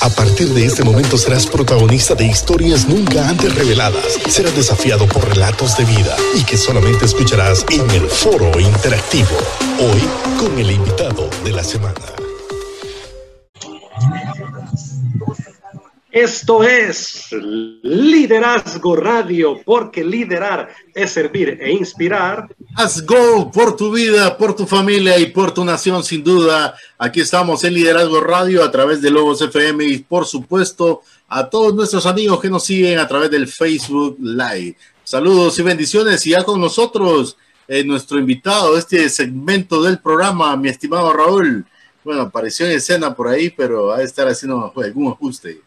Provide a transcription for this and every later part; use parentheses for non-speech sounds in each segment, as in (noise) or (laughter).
A partir de este momento serás protagonista de historias nunca antes reveladas. Serás desafiado por relatos de vida y que solamente escucharás en el foro interactivo. Hoy con el invitado de la semana. Esto es Liderazgo Radio, porque liderar es servir e inspirar. Haz go por tu vida, por tu familia y por tu nación, sin duda. Aquí estamos en Liderazgo Radio a través de Lobos FM y, por supuesto, a todos nuestros amigos que nos siguen a través del Facebook Live. Saludos y bendiciones. Y ya con nosotros, eh, nuestro invitado, este segmento del programa, mi estimado Raúl. Bueno, apareció en escena por ahí, pero va a estar haciendo algún ajuste.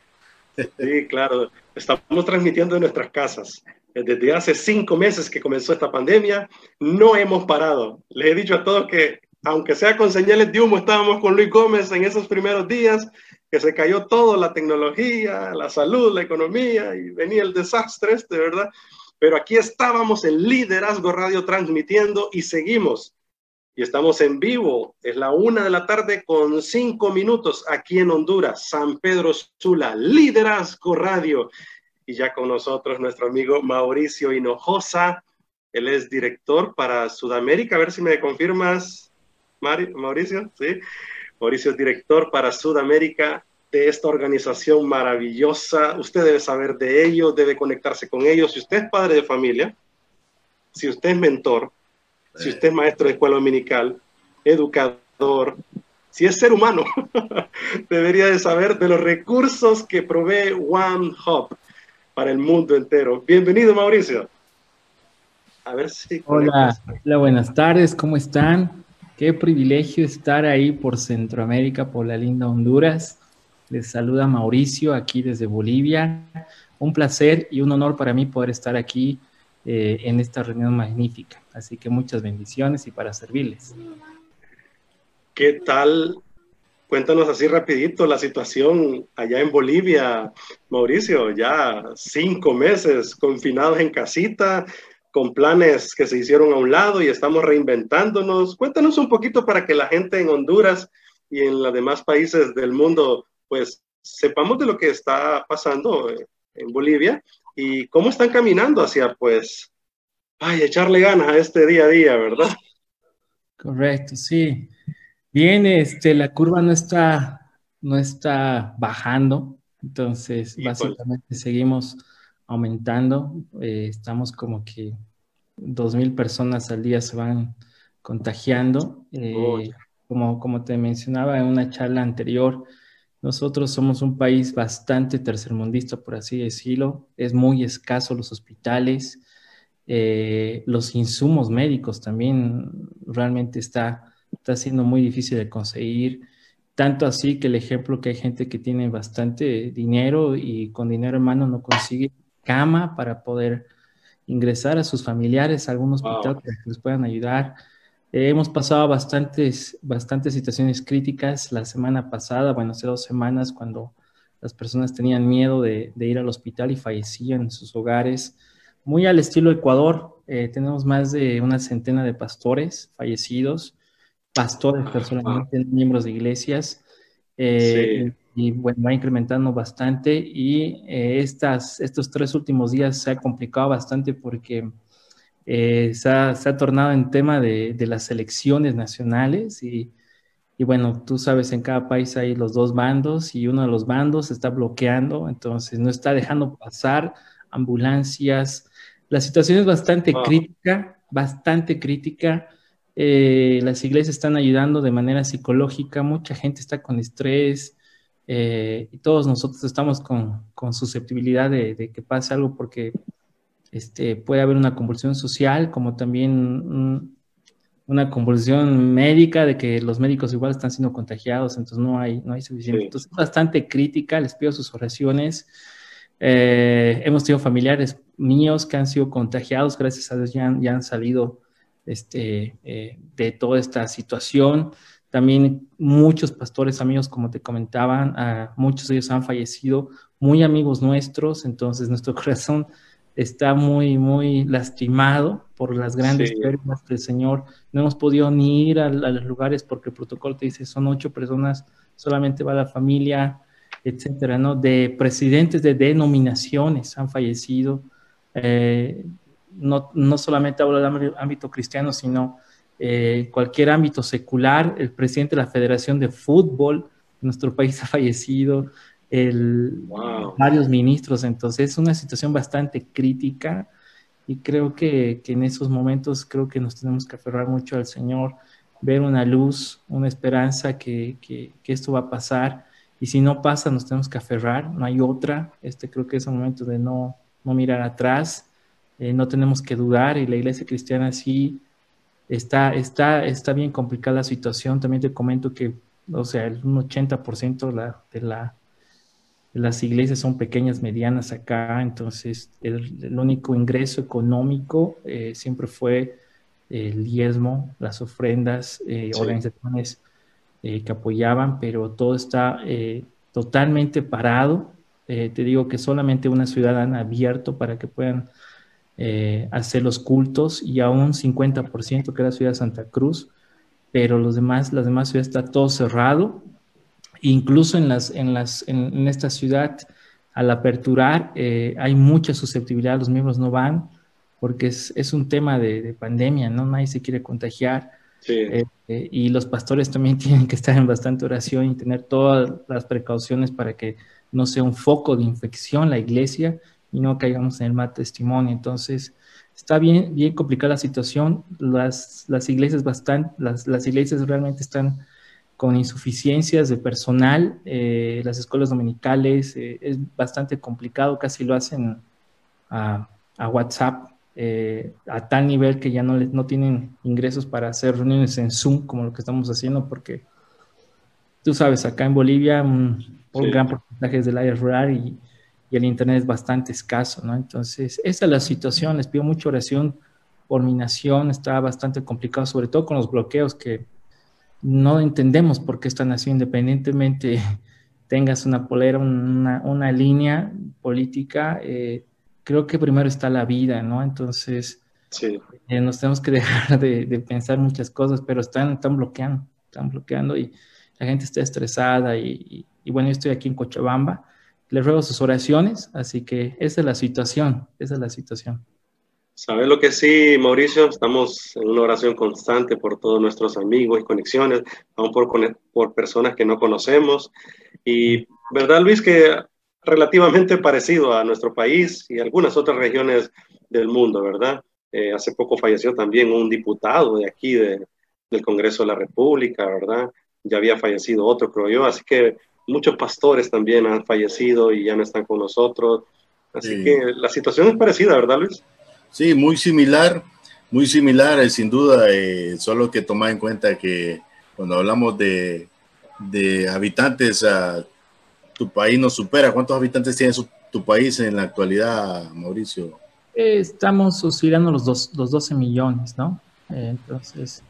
Sí, claro. Estamos transmitiendo en nuestras casas. Desde hace cinco meses que comenzó esta pandemia, no hemos parado. Les he dicho a todos que, aunque sea con señales de humo, estábamos con Luis Gómez en esos primeros días, que se cayó todo, la tecnología, la salud, la economía, y venía el desastre este, ¿verdad? Pero aquí estábamos en Liderazgo Radio transmitiendo y seguimos y estamos en vivo. Es la una de la tarde con cinco minutos aquí en Honduras, San Pedro Sula, Liderazgo Radio. Y ya con nosotros nuestro amigo Mauricio Hinojosa. Él es director para Sudamérica. A ver si me confirmas, Mauricio. Sí. Mauricio es director para Sudamérica de esta organización maravillosa. Usted debe saber de ellos, debe conectarse con ellos. Si usted es padre de familia, si usted es mentor, si usted es maestro de escuela dominical, educador, si es ser humano, (laughs) debería de saber de los recursos que provee One Hub para el mundo entero. Bienvenido, Mauricio. A ver si. Hola, hola, buenas tardes, ¿cómo están? Qué privilegio estar ahí por Centroamérica, por la linda Honduras. Les saluda Mauricio aquí desde Bolivia. Un placer y un honor para mí poder estar aquí eh, en esta reunión magnífica. Así que muchas bendiciones y para servirles. ¿Qué tal? Cuéntanos así rapidito la situación allá en Bolivia, Mauricio, ya cinco meses confinados en casita, con planes que se hicieron a un lado y estamos reinventándonos. Cuéntanos un poquito para que la gente en Honduras y en los demás países del mundo, pues sepamos de lo que está pasando eh, en Bolivia y cómo están caminando hacia, pues, ay, echarle ganas a este día a día, ¿verdad? Correcto, sí. Bien, este, la curva no está, no está bajando, entonces básicamente seguimos aumentando. Eh, estamos como que dos mil personas al día se van contagiando. Eh, como, como te mencionaba en una charla anterior, nosotros somos un país bastante tercermundista, por así decirlo. Es muy escaso los hospitales, eh, los insumos médicos también realmente está, está siendo muy difícil de conseguir. Tanto así que el ejemplo que hay gente que tiene bastante dinero y con dinero en mano no consigue cama para poder ingresar a sus familiares a algún hospital que les puedan ayudar. Eh, hemos pasado bastantes, bastantes situaciones críticas la semana pasada, bueno, hace dos semanas, cuando las personas tenían miedo de, ir al hospital y fallecían en sus hogares. Muy al estilo Ecuador, eh, tenemos más de una centena de pastores fallecidos, pastores personalmente, miembros de iglesias. Eh, y bueno, va incrementando bastante y estas, estos tres últimos días se ha complicado bastante porque eh, se, ha, tornado en tema de, las elecciones nacionales y, bueno, tú sabes, en cada país hay los dos bandos y uno de los bandos está bloqueando, entonces no está dejando pasar ambulancias. La situación es bastante crítica, bastante crítica. Eh, las iglesias están ayudando de manera psicológica, mucha gente está con estrés eh, y todos nosotros estamos con, susceptibilidad de, de, que pase algo porque este, puede haber una convulsión social, como también una convulsión médica de que los médicos igual están siendo contagiados, entonces no hay, no hay suficiente. Entonces es bastante crítica, les pido sus oraciones. Eh, hemos tenido familiares míos que han sido contagiados, gracias a Dios ya han, ya han salido este, eh, de toda esta situación. También muchos pastores amigos, como te comentaban, uh, muchos de ellos han fallecido, muy amigos nuestros, entonces nuestro (laughs) corazón está muy, muy lastimado por las grandes pérdidas del Señor. No hemos podido ni ir a, los lugares porque el protocolo te dice son ocho personas, solamente va la familia. etcétera, ¿no? De presidentes de denominaciones han fallecido. Eh, no, no, solamente hablo del ámbito cristiano, sino eh, cualquier ámbito secular. El presidente de la Federación de Fútbol de nuestro país (laughs) ha fallecido, el, varios ministros, entonces es una situación bastante crítica y creo que, que, en esos momentos creo que nos tenemos que aferrar mucho al Señor, ver una luz, una esperanza que, que, que esto va a pasar. Y si no pasa, nos tenemos que aferrar, no hay otra. Este creo que es un momento de no, no mirar atrás, eh, no tenemos que dudar y la iglesia cristiana sí está, está, está bien complicada la situación. También te comento que, o sea, el 80% de, la, de, la, de las iglesias son pequeñas, medianas acá, entonces el, único ingreso económico eh, siempre fue el diezmo, las ofrendas, eh, organizaciones eh, que apoyaban, pero todo está eh, totalmente parado. Te digo que solamente una ciudad han abierto para que puedan hacer los cultos y aún 50% que era la ciudad de Santa Cruz, pero los demás, las demás ciudades está todo cerrado. Incluso en, las, en, las, en, esta ciudad, al aperturar, hay mucha susceptibilidad, los miembros no van porque es, es un tema de, de, pandemia, ¿no? Nadie se quiere contagiar. Eh, eh, y los pastores también (laughs) tienen que estar en bastante oración y tener todas las precauciones para que no sea un foco de infección la iglesia y no caigamos en el mal testimonio. Entonces, está bien, bien complicada la situación. Las, las iglesias bastante, las, las iglesias realmente están con insuficiencias de personal, eh, las escuelas dominicales, es bastante complicado, casi lo hacen a, a WhatsApp eh, a tal nivel que ya no, no tienen ingresos para hacer reuniones en Zoom como lo que estamos haciendo, porque tú sabes, acá en Bolivia un, gran porcentaje es del área rural y, y, el Internet es bastante escaso, ¿no? Entonces, esa es la situación, les pido mucha oración por mi nación, está bastante complicado, sobre todo con los bloqueos que no entendemos por qué están así, independientemente (laughs) tengas una polera, una, una línea política, eh, creo que primero está la vida, ¿no? Entonces, eh, nos tenemos que (laughs) dejar de, pensar muchas cosas, pero están, están bloqueando, están bloqueando y la gente está estresada y, bueno, yo estoy aquí en Cochabamba, les ruego sus oraciones, así que esa es la situación, esa es la situación. ¿Sabes lo que sí, Mauricio? Estamos en una oración constante por todos nuestros amigos y conexiones, aún por, por personas que no conocemos. Y, ¿verdad, Luis? Que relativamente parecido a nuestro país y algunas otras regiones del mundo, ¿verdad? Eh, hace poco falleció también un diputado de aquí de, del Congreso de la República, ¿verdad? Ya había fallecido otro, creo yo, así que muchos pastores también han fallecido y ya no están con nosotros. Así que la situación es parecida, ¿verdad, Luis? Sí, muy similar, muy similar, eh, sin duda, eh, solo que tomar en cuenta que cuando hablamos de, de habitantes a tu país nos supera. ¿Cuántos habitantes tiene tu país en la actualidad, Mauricio? estamos oscilando los, dos, los 12 millones, ¿no? entonces.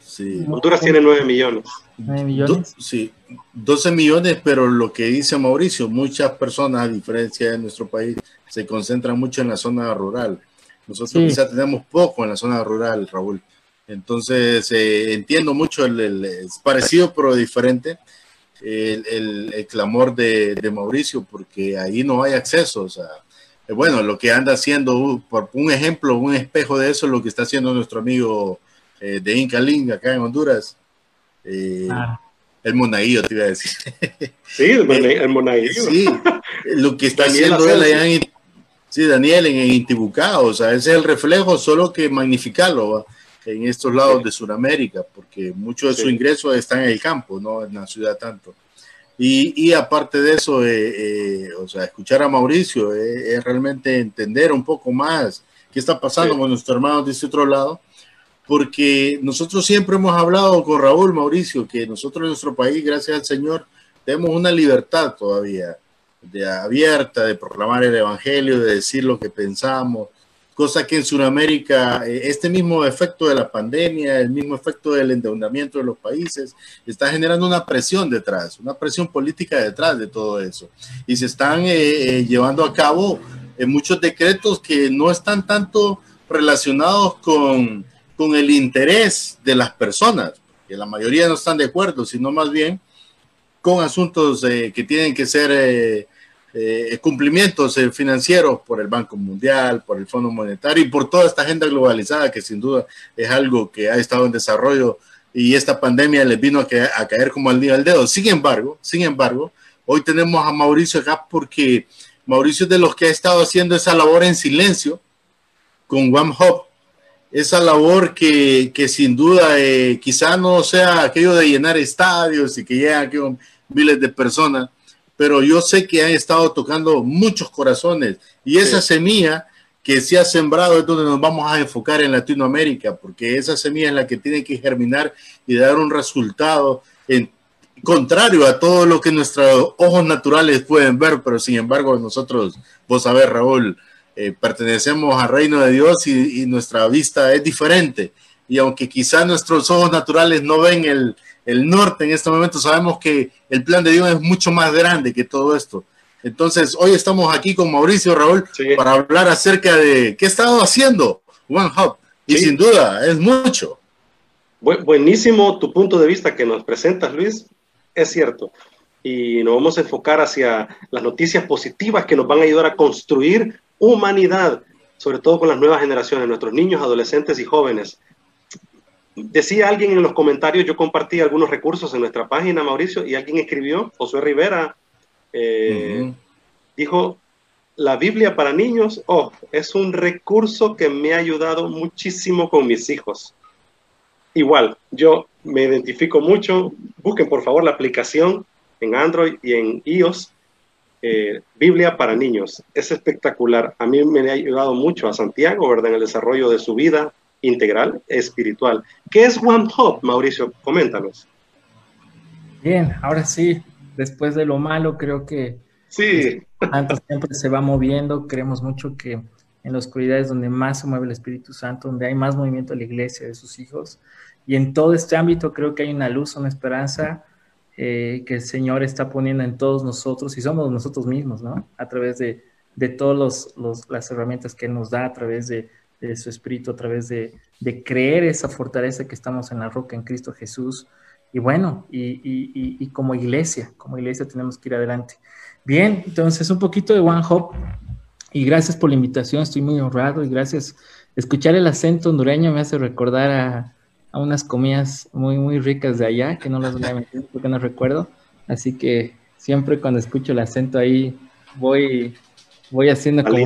Sí. Honduras tiene 9 millones. 9 millones. sí, 12 millones, pero lo que dice Mauricio, muchas personas, a diferencia de nuestro país, se concentran mucho en la zona rural. Nosotros quizá tenemos poco en la zona rural, Raúl. Entonces, eh, entiendo mucho, el, es parecido pero diferente el, el, clamor de, de, Mauricio, porque ahí no hay acceso. O sea, eh, bueno, lo que anda haciendo, por un ejemplo, un espejo de eso, lo que está haciendo nuestro amigo eh, de Inca Link acá en Honduras. Eh, ah. El monaguillo, te iba a decir. Sí, el, (laughs) monaguillo. Sí, lo que está haciendo él allá en, sí, Daniel en, Intibucá, o sea, ese es el reflejo, solo que magnificarlo en estos lados de Sudamérica, porque mucho de su ingreso está en el campo, no en la ciudad tanto. Y, y aparte de eso, eh, eh, o sea, escuchar a Mauricio eh, es realmente entender un poco más qué está pasando con nuestros hermanos de este otro lado, porque nosotros siempre hemos hablado con Raúl Mauricio que nosotros en nuestro país, gracias al Señor, tenemos una libertad todavía de abierta de proclamar el evangelio, de decir lo que pensamos, cosa que en Sudamérica eh, este mismo efecto de la pandemia, el mismo efecto del endeudamiento de los países, está generando una presión detrás, una presión política detrás de todo eso. Y se están eh, eh, llevando a cabo muchos decretos que no están tanto relacionados con, con el interés de las personas, que la mayoría no están de acuerdo, sino más bien con asuntos que tienen que ser eh, eh, cumplimientos financieros por el Banco Mundial, por el Fondo Monetario y por toda esta agenda globalizada que sin duda es algo que ha estado en desarrollo y esta pandemia les vino a, a caer como al día al dedo. Sin embargo, sin embargo, hoy tenemos a Mauricio acá porque Mauricio es de los que ha estado haciendo esa labor en silencio con One Hop esa labor que, que sin duda eh, quizá no sea aquello de llenar estadios y que llegan aquí miles de personas, pero yo sé que han estado tocando muchos corazones. Y esa semilla que se ha sembrado es donde nos vamos a enfocar en Latinoamérica, porque esa semilla es la que tiene que germinar y dar un resultado en, contrario a todo lo que nuestros ojos naturales pueden ver, pero sin embargo nosotros, vos sabés, Raúl, eh, pertenecemos al reino de Dios y, nuestra vista es diferente. Y aunque quizá nuestros ojos naturales no ven el, el, norte en este momento, sabemos que el plan de Dios es mucho más grande que todo esto. Entonces, hoy estamos aquí con Mauricio Raúl para hablar acerca de qué ha estado haciendo One Hub. Y sin duda, es mucho. buenísimo tu punto de vista que nos presentas, Luis. Es cierto. Y nos vamos a enfocar hacia las noticias positivas que nos van a ayudar a construir humanidad, sobre todo con las nuevas generaciones, nuestros niños, adolescentes y jóvenes. Decía alguien en los comentarios, yo compartí algunos recursos en nuestra página, Mauricio, y alguien escribió, Josué Rivera, eh, dijo, la Biblia para niños, oh, es un recurso que me ha ayudado muchísimo con mis hijos. Igual, yo me identifico mucho, busquen por favor la aplicación en Android y en iOS eh, Biblia para niños. Es espectacular. A mí me ha ayudado mucho a Santiago, ¿verdad? En el desarrollo de su vida integral, espiritual. ¿Qué es One Hop, Mauricio? Coméntanos. Bien, ahora sí, después de lo malo, creo que sí. Santo siempre se va moviendo. Creemos mucho que en la oscuridad es donde más se mueve el Espíritu Santo, donde hay más movimiento de la iglesia, de sus hijos. Y en todo este ámbito creo que hay una luz, una esperanza eh, que el Señor está poniendo en todos nosotros y somos nosotros mismos, ¿no? A través de, de todas las herramientas que Él nos da, a través de, su Espíritu, a través de, creer esa fortaleza que estamos en la roca en Cristo Jesús. Y bueno, y, como iglesia, como iglesia tenemos que ir adelante. Bien, entonces un poquito de One Hope y gracias por la invitación, estoy muy honrado y gracias. Escuchar el acento hondureño me hace recordar a, a unas comidas muy, muy ricas de allá, que no las voy a meter porque no recuerdo. Así que siempre cuando escucho el acento ahí, voy, voy haciendo como...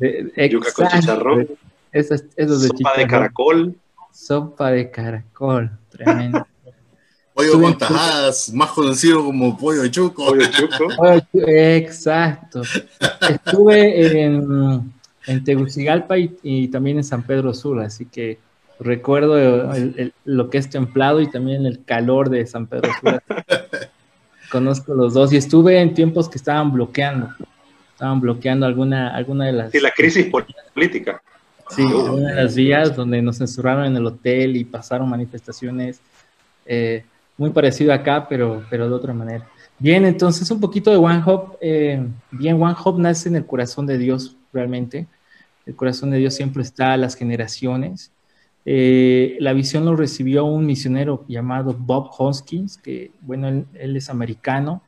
yuca con chicharrón. Sopa de, caracol. Sopa de caracol, tremendo. (laughs) Pollo con tajadas, más conocido como pollo chuco. Pollo chuco. (laughs) exacto. Estuve en, en Tegucigalpa y, y, también en San Pedro Sur, así que recuerdo lo que es templado y también el calor de San Pedro Sula. (laughs) Conozco los dos y estuve en tiempos que estaban bloqueando, estaban bloqueando alguna, alguna de las... Sí, la crisis política. Sí, una de las vías donde nos censuraron en el hotel y pasaron manifestaciones eh, muy parecido acá, pero, pero de otra manera. Bien, entonces un poquito de One Hope. Eh, bien, One Hope nace en el corazón de Dios, realmente. El corazón de Dios siempre está a las generaciones. Eh, la visión lo recibió un misionero llamado Bob Hoskins, que, bueno, él, es americano,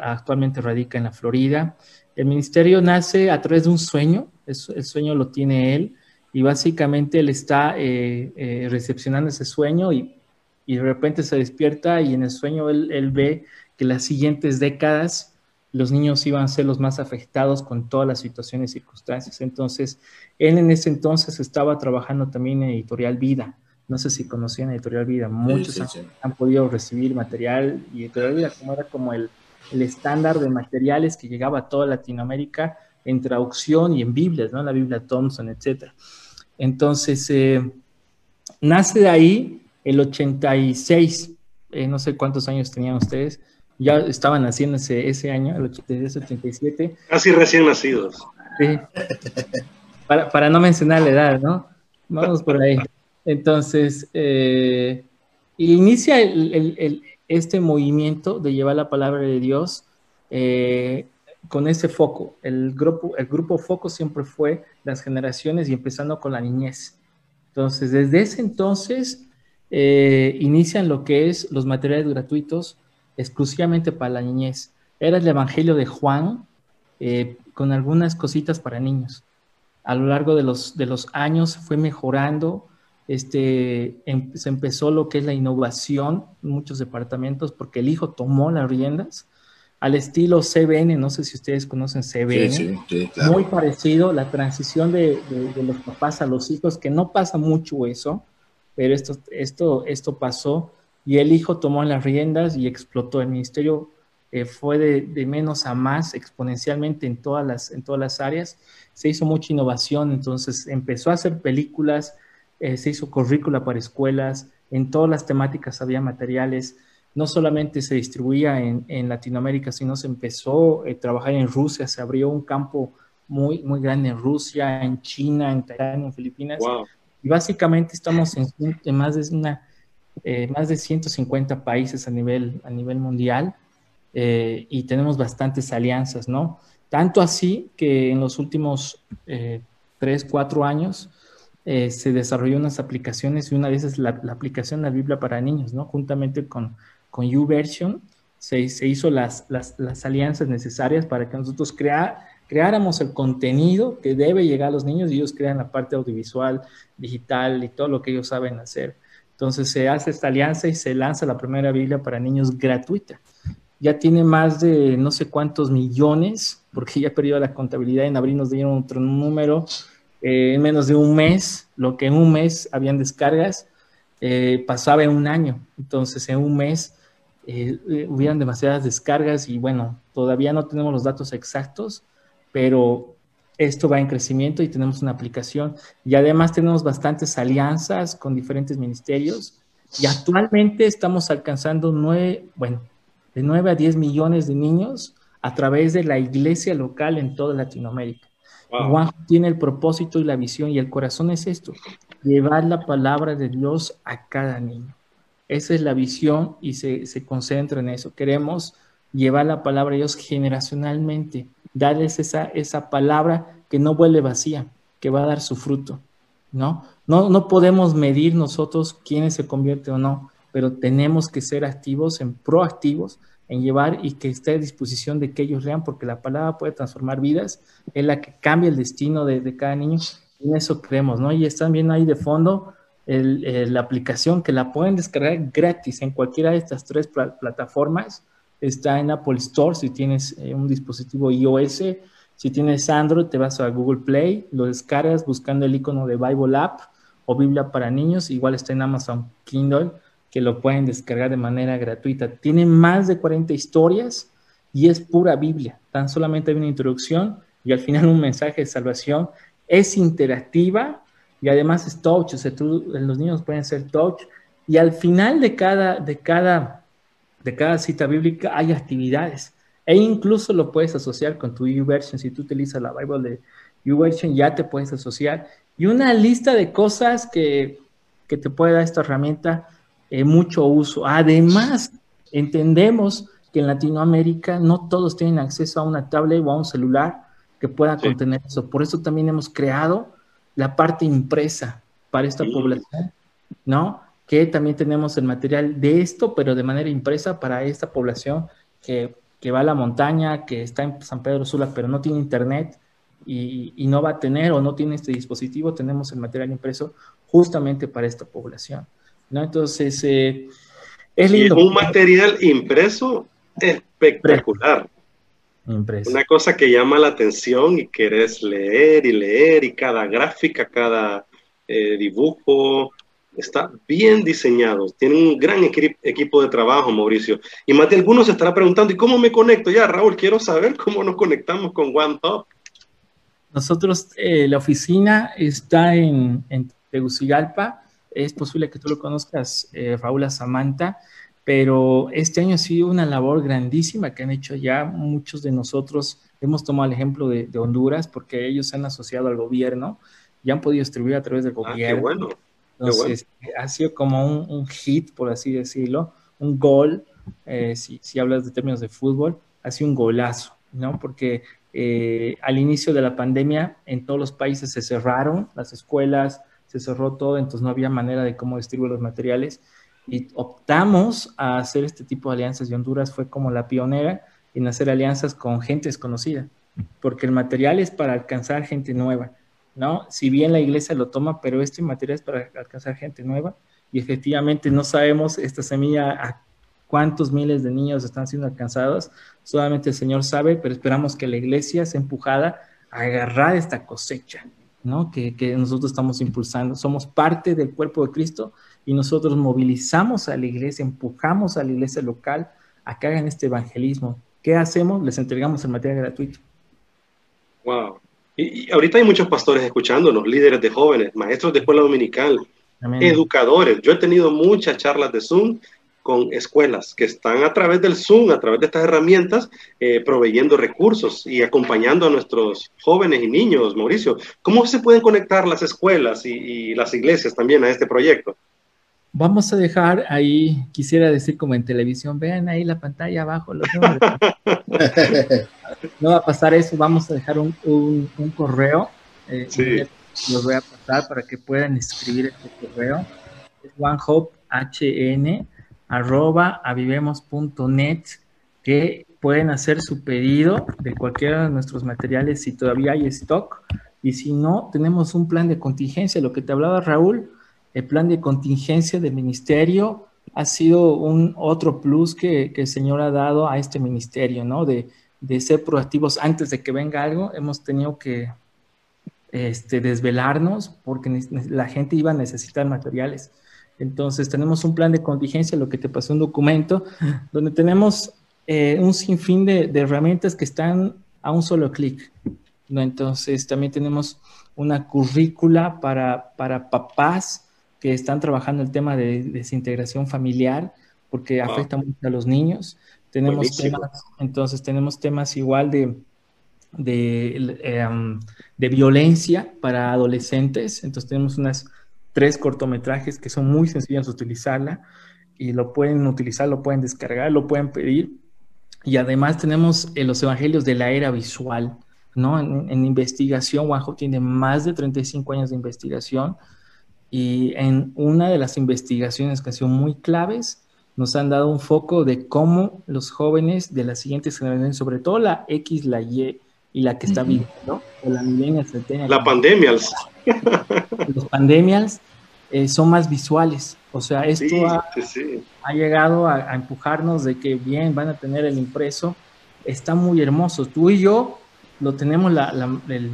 actualmente radica en la Florida. El ministerio nace a través de un sueño, el sueño lo tiene él, y básicamente él está eh, eh, recepcionando ese sueño y, de repente se despierta y en el sueño él, él ve que las siguientes décadas los niños iban a ser los más afectados con todas las situaciones y circunstancias. Entonces, él en ese entonces estaba trabajando también en Editorial Vida. No sé si conocían Editorial Vida. Muchos Han, podido recibir material y Editorial Vida como era como el, el estándar de materiales que llegaba a toda Latinoamérica en traducción y en Biblias, ¿no? La Biblia Thompson, etc. Entonces, eh, nace de ahí el 86, eh, no sé cuántos años tenían ustedes, ya estaban naciendo ese, ese año, el 86-87. Casi recién nacidos. Sí. Para, para, no mencionar la edad, ¿no? Vamos por ahí. Entonces, eh, inicia el, el, este movimiento de llevar la palabra de Dios eh, con ese foco. El grupo, el grupo foco siempre fue las generaciones y empezando con la niñez. Entonces, desde ese entonces, eh, inician lo que es los materiales gratuitos exclusivamente para la niñez. Era el Evangelio de Juan eh, con algunas cositas para niños. A lo largo de los, de los años fue mejorando, este, em, se empezó lo que es la innovación en muchos departamentos porque el hijo tomó las riendas al estilo CBN, no sé si ustedes conocen CBN, muy parecido, la transición de, los papás a los hijos, que no pasa mucho eso, pero esto, esto, esto pasó y el hijo tomó las riendas y explotó. El ministerio eh, fue de, menos a más exponencialmente en todas, las, en todas las áreas. Se hizo mucha innovación, entonces empezó a hacer películas, eh, se hizo currícula para escuelas, en todas las temáticas había materiales no solamente se distribuía en, Latinoamérica, sino se empezó a trabajar en Rusia, se abrió un campo muy, muy grande en Rusia, en China, en Taiwán, en Filipinas. Y básicamente estamos en, más, de una, eh, más de 150 países a nivel, a nivel mundial eh, y tenemos bastantes alianzas, ¿no? Tanto así que en los últimos eh, 3, 4 años eh, se desarrolló unas aplicaciones y una de esas es la, la aplicación la Biblia para niños, ¿no? Juntamente con con YouVersion se, se hizo las, las, las, alianzas necesarias para que nosotros creáramos el contenido que debe llegar a los niños y ellos crean la parte audiovisual, digital y todo lo que ellos saben hacer. Entonces se hace esta alianza y se lanza la primera Biblia para niños gratuita. Ya tiene más de no sé cuántos millones, porque ya perdido la contabilidad. En abril nos dieron otro número. Eh, en menos de un mes, lo que en un mes habían descargas, eh, pasaba en un año. Entonces, en un mes eh, hubieran demasiadas descargas y bueno, todavía no tenemos los datos exactos, pero esto va en crecimiento y tenemos una aplicación y además tenemos bastantes alianzas con diferentes ministerios y actualmente estamos alcanzando nueve, bueno, de 9 a 10 millones de niños a través de la iglesia local en toda Latinoamérica. Juan tiene el propósito y la visión y el corazón es esto, llevar la palabra de Dios a cada niño. Esa es la visión y se, se concentra en eso. Queremos llevar la palabra de Dios generacionalmente, darles esa, esa palabra que no vuelve vacía, que va a dar su fruto, ¿no? No, no podemos medir nosotros quiénes se convierte o no, pero tenemos que ser activos, en proactivos, en llevar y que esté a disposición de que ellos lean, porque la palabra puede transformar vidas, es la que cambia el destino de, cada niño, y en eso creemos, ¿no? Y están viendo ahí de fondo la aplicación que la pueden descargar gratis en cualquiera de estas tres plataformas. Está en Apple Store si tienes eh, un dispositivo iOS. Si tienes Android, te vas a Google Play, lo descargas buscando el icono de Bible App o Biblia para niños. Igual está en Amazon Kindle, que lo pueden descargar de manera gratuita. Tiene más de 40 historias y es pura Biblia. Tan solamente hay una introducción y al final un mensaje de salvación. Es interactiva, y además es touch, o sea, los niños pueden ser touch y al final de cada, de cada, de cada cita bíblica hay actividades e incluso lo puedes asociar con tu YouVersion, si tú utilizas la Bible de YouVersion ya te puedes asociar y una lista de cosas que, que te puede dar esta herramienta eh, mucho uso. Además, entendemos que en Latinoamérica no todos tienen acceso a una tablet o a un celular que pueda contener eso. Por eso también hemos creado la parte impresa para esta población, ¿no? Que también tenemos el material de esto, pero de manera impresa para esta población que, va a la montaña, que está en San Pedro Sula, pero no tiene internet y, no va a tener o no tiene este dispositivo, tenemos el material impreso justamente para esta población, ¿no? Entonces, eh, es lindo. un material impreso espectacular. Una cosa que llama la atención y querés leer y leer y cada gráfica, cada eh, dibujo está bien diseñado. Tiene un gran equipo de trabajo, Mauricio. Y más de algunos se estará preguntando, ¿y cómo me conecto? Ya, Raúl, quiero saber cómo nos conectamos con OneTop. Nosotros, eh, la oficina está en, en, Tegucigalpa. Es posible que tú lo conozcas, eh, Raúl Samantha pero este año ha sido una labor grandísima que han hecho ya muchos de nosotros. Hemos tomado el ejemplo de, Honduras porque ellos se han asociado al gobierno y han podido distribuir a través del ah, gobierno. bueno. Entonces, ha sido como un, hit, por así decirlo, un gol, eh, si, si, hablas de términos de fútbol, ha sido un golazo, ¿no? Porque eh, al inicio de la pandemia en todos los países se cerraron las escuelas, se cerró todo, entonces no había manera de cómo distribuir los materiales y optamos a hacer este tipo de alianzas y Honduras fue como la pionera en hacer alianzas con gente desconocida, porque el material es para alcanzar gente nueva, ¿no? Si bien la iglesia lo toma, pero este material es para alcanzar gente nueva y efectivamente no sabemos esta semilla a cuántos miles de niños están siendo alcanzados, solamente el Señor sabe, pero esperamos que la iglesia sea empujada a agarrar esta cosecha, ¿no? Que, que nosotros estamos impulsando. Somos parte del cuerpo de Cristo y nosotros movilizamos a la iglesia, empujamos a la iglesia local a que hagan este evangelismo. ¿Qué hacemos? Les entregamos el material gratuito. Wow. Y, ahorita hay muchos pastores escuchándonos, líderes de jóvenes, maestros de escuela dominical, educadores. Yo he tenido muchas charlas de Zoom con escuelas que están a través del Zoom, a través de estas herramientas, eh, proveyendo recursos y acompañando a nuestros jóvenes y niños. Mauricio, ¿cómo se pueden conectar las escuelas y las iglesias también a este proyecto? Vamos a dejar ahí, quisiera decir como en televisión, vean ahí la pantalla abajo. Los (laughs) no va a pasar eso, vamos a dejar un, correo. Eh, sí. Los voy a pasar para que puedan escribir este correo. Es onehopehn arroba avivemos.net que pueden hacer su pedido de cualquiera de nuestros materiales si todavía hay stock y si no, tenemos un plan de contingencia, lo que te hablaba Raúl, el plan de contingencia del ministerio ha sido un otro plus que, el Señor ha dado a este ministerio, ¿no? De, ser proactivos antes de que venga algo. Hemos tenido que este, desvelarnos porque la gente iba a necesitar materiales. Entonces tenemos un plan de contingencia, lo que te pasó un documento, (laughs) donde tenemos eh, un sinfín de, herramientas que están a un solo clic. ¿no? Entonces también tenemos una currícula para, para papás que están trabajando el tema de desintegración familiar, porque afecta mucho a los niños. Tenemos temas, entonces tenemos temas igual de, de, em, de, violencia para adolescentes. Entonces tenemos unas tres cortometrajes que son muy sencillos de utilizarla y lo pueden utilizar, lo pueden descargar, lo pueden pedir. Y además tenemos eh, los evangelios de la era visual, ¿no? En, en investigación, Juanjo tiene más de 35 años de investigación y en una de las investigaciones que han sido muy claves, nos han dado un foco de cómo los jóvenes de las siguientes generaciones, sobre todo la X, la Y y la que está viviendo, o la la pandemias. (laughs) Los pandemias eh, son más visuales. O sea, esto ha, llegado a, empujarnos de que bien van a tener el impreso. Está muy hermoso. Tú y yo lo tenemos la, el,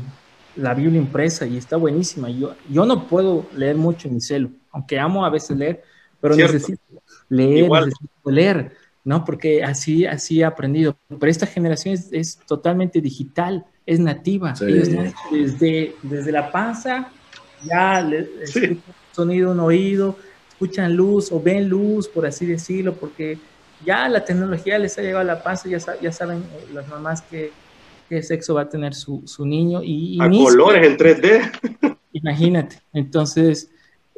la Biblia impresa y está buenísima. Yo, yo no puedo leer mucho en mi celo, aunque amo a veces leer, pero necesito leer, necesito leer, ¿no? Porque así, así he aprendido. Pero esta generación es, totalmente digital, es nativa. desde, desde la panza ya le, escuchan sonido en oído, escuchan luz o ven luz, por así decirlo, porque ya la tecnología les ha llegado a la panza, ya, ya saben eh, las mamás que qué sexo va a tener su, su niño. Y, a colores en 3D. (laughs) Imagínate. Entonces,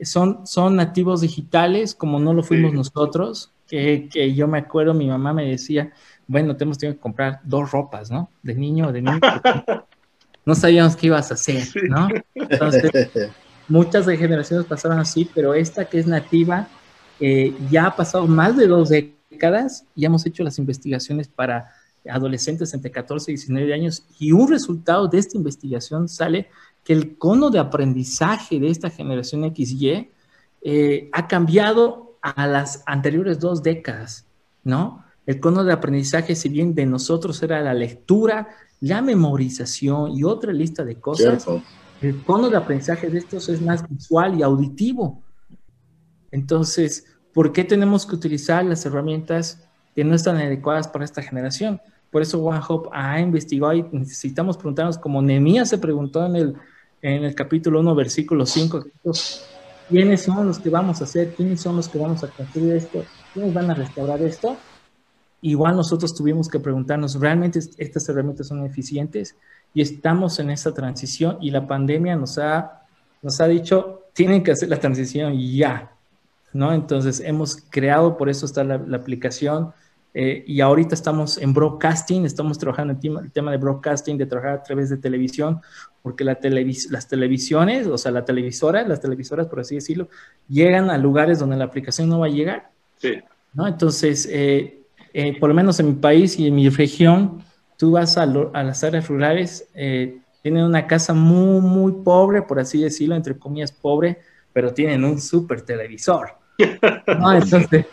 son, son nativos digitales, como no lo fuimos nosotros, que, que, yo me acuerdo, mi mamá me decía, bueno, tenemos que comprar dos ropas, ¿no? De niño o de niño. no sabíamos qué ibas a hacer, ¿no? Entonces, muchas de generaciones pasaron así, pero esta que es nativa, eh, ya ha pasado más de dos décadas y hemos hecho las investigaciones para adolescentes entre 14 y 19 años y un resultado de esta investigación sale que el cono de aprendizaje de esta generación XY eh, ha cambiado a las anteriores dos décadas, ¿no? El cono de aprendizaje, si bien de nosotros era la lectura, la memorización y otra lista de cosas, el cono de aprendizaje de estos es más visual y auditivo. Entonces, ¿por qué tenemos que utilizar las herramientas que no están adecuadas para esta generación? Por eso One Hope ha investigado y necesitamos preguntarnos, como Nehemías se preguntó en el, en el capítulo 1, versículo 5, ¿quiénes son los que vamos a hacer? ¿Quiénes son los que vamos a construir esto? ¿Quiénes van a restaurar esto? Igual nosotros tuvimos que preguntarnos, ¿realmente estas herramientas son eficientes? Y estamos en esa transición y la pandemia nos ha, nos ha dicho, tienen que hacer la transición ya, ¿no? Entonces hemos creado, por eso está la, la aplicación, Eh, y ahorita estamos en broadcasting, estamos trabajando en el tema de broadcasting, de trabajar a través de televisión, porque la las televisiones, o sea, la televisora, las televisoras, por así decirlo, llegan a lugares donde la aplicación no va a llegar. Sí. ¿no? Entonces, eh, eh, por lo menos en mi país y en mi región, tú vas a, las áreas rurales, tienen una casa muy, muy pobre, por así decirlo, entre comillas, pobre, pero tienen un súper televisor. (laughs) ¿no? Entonces,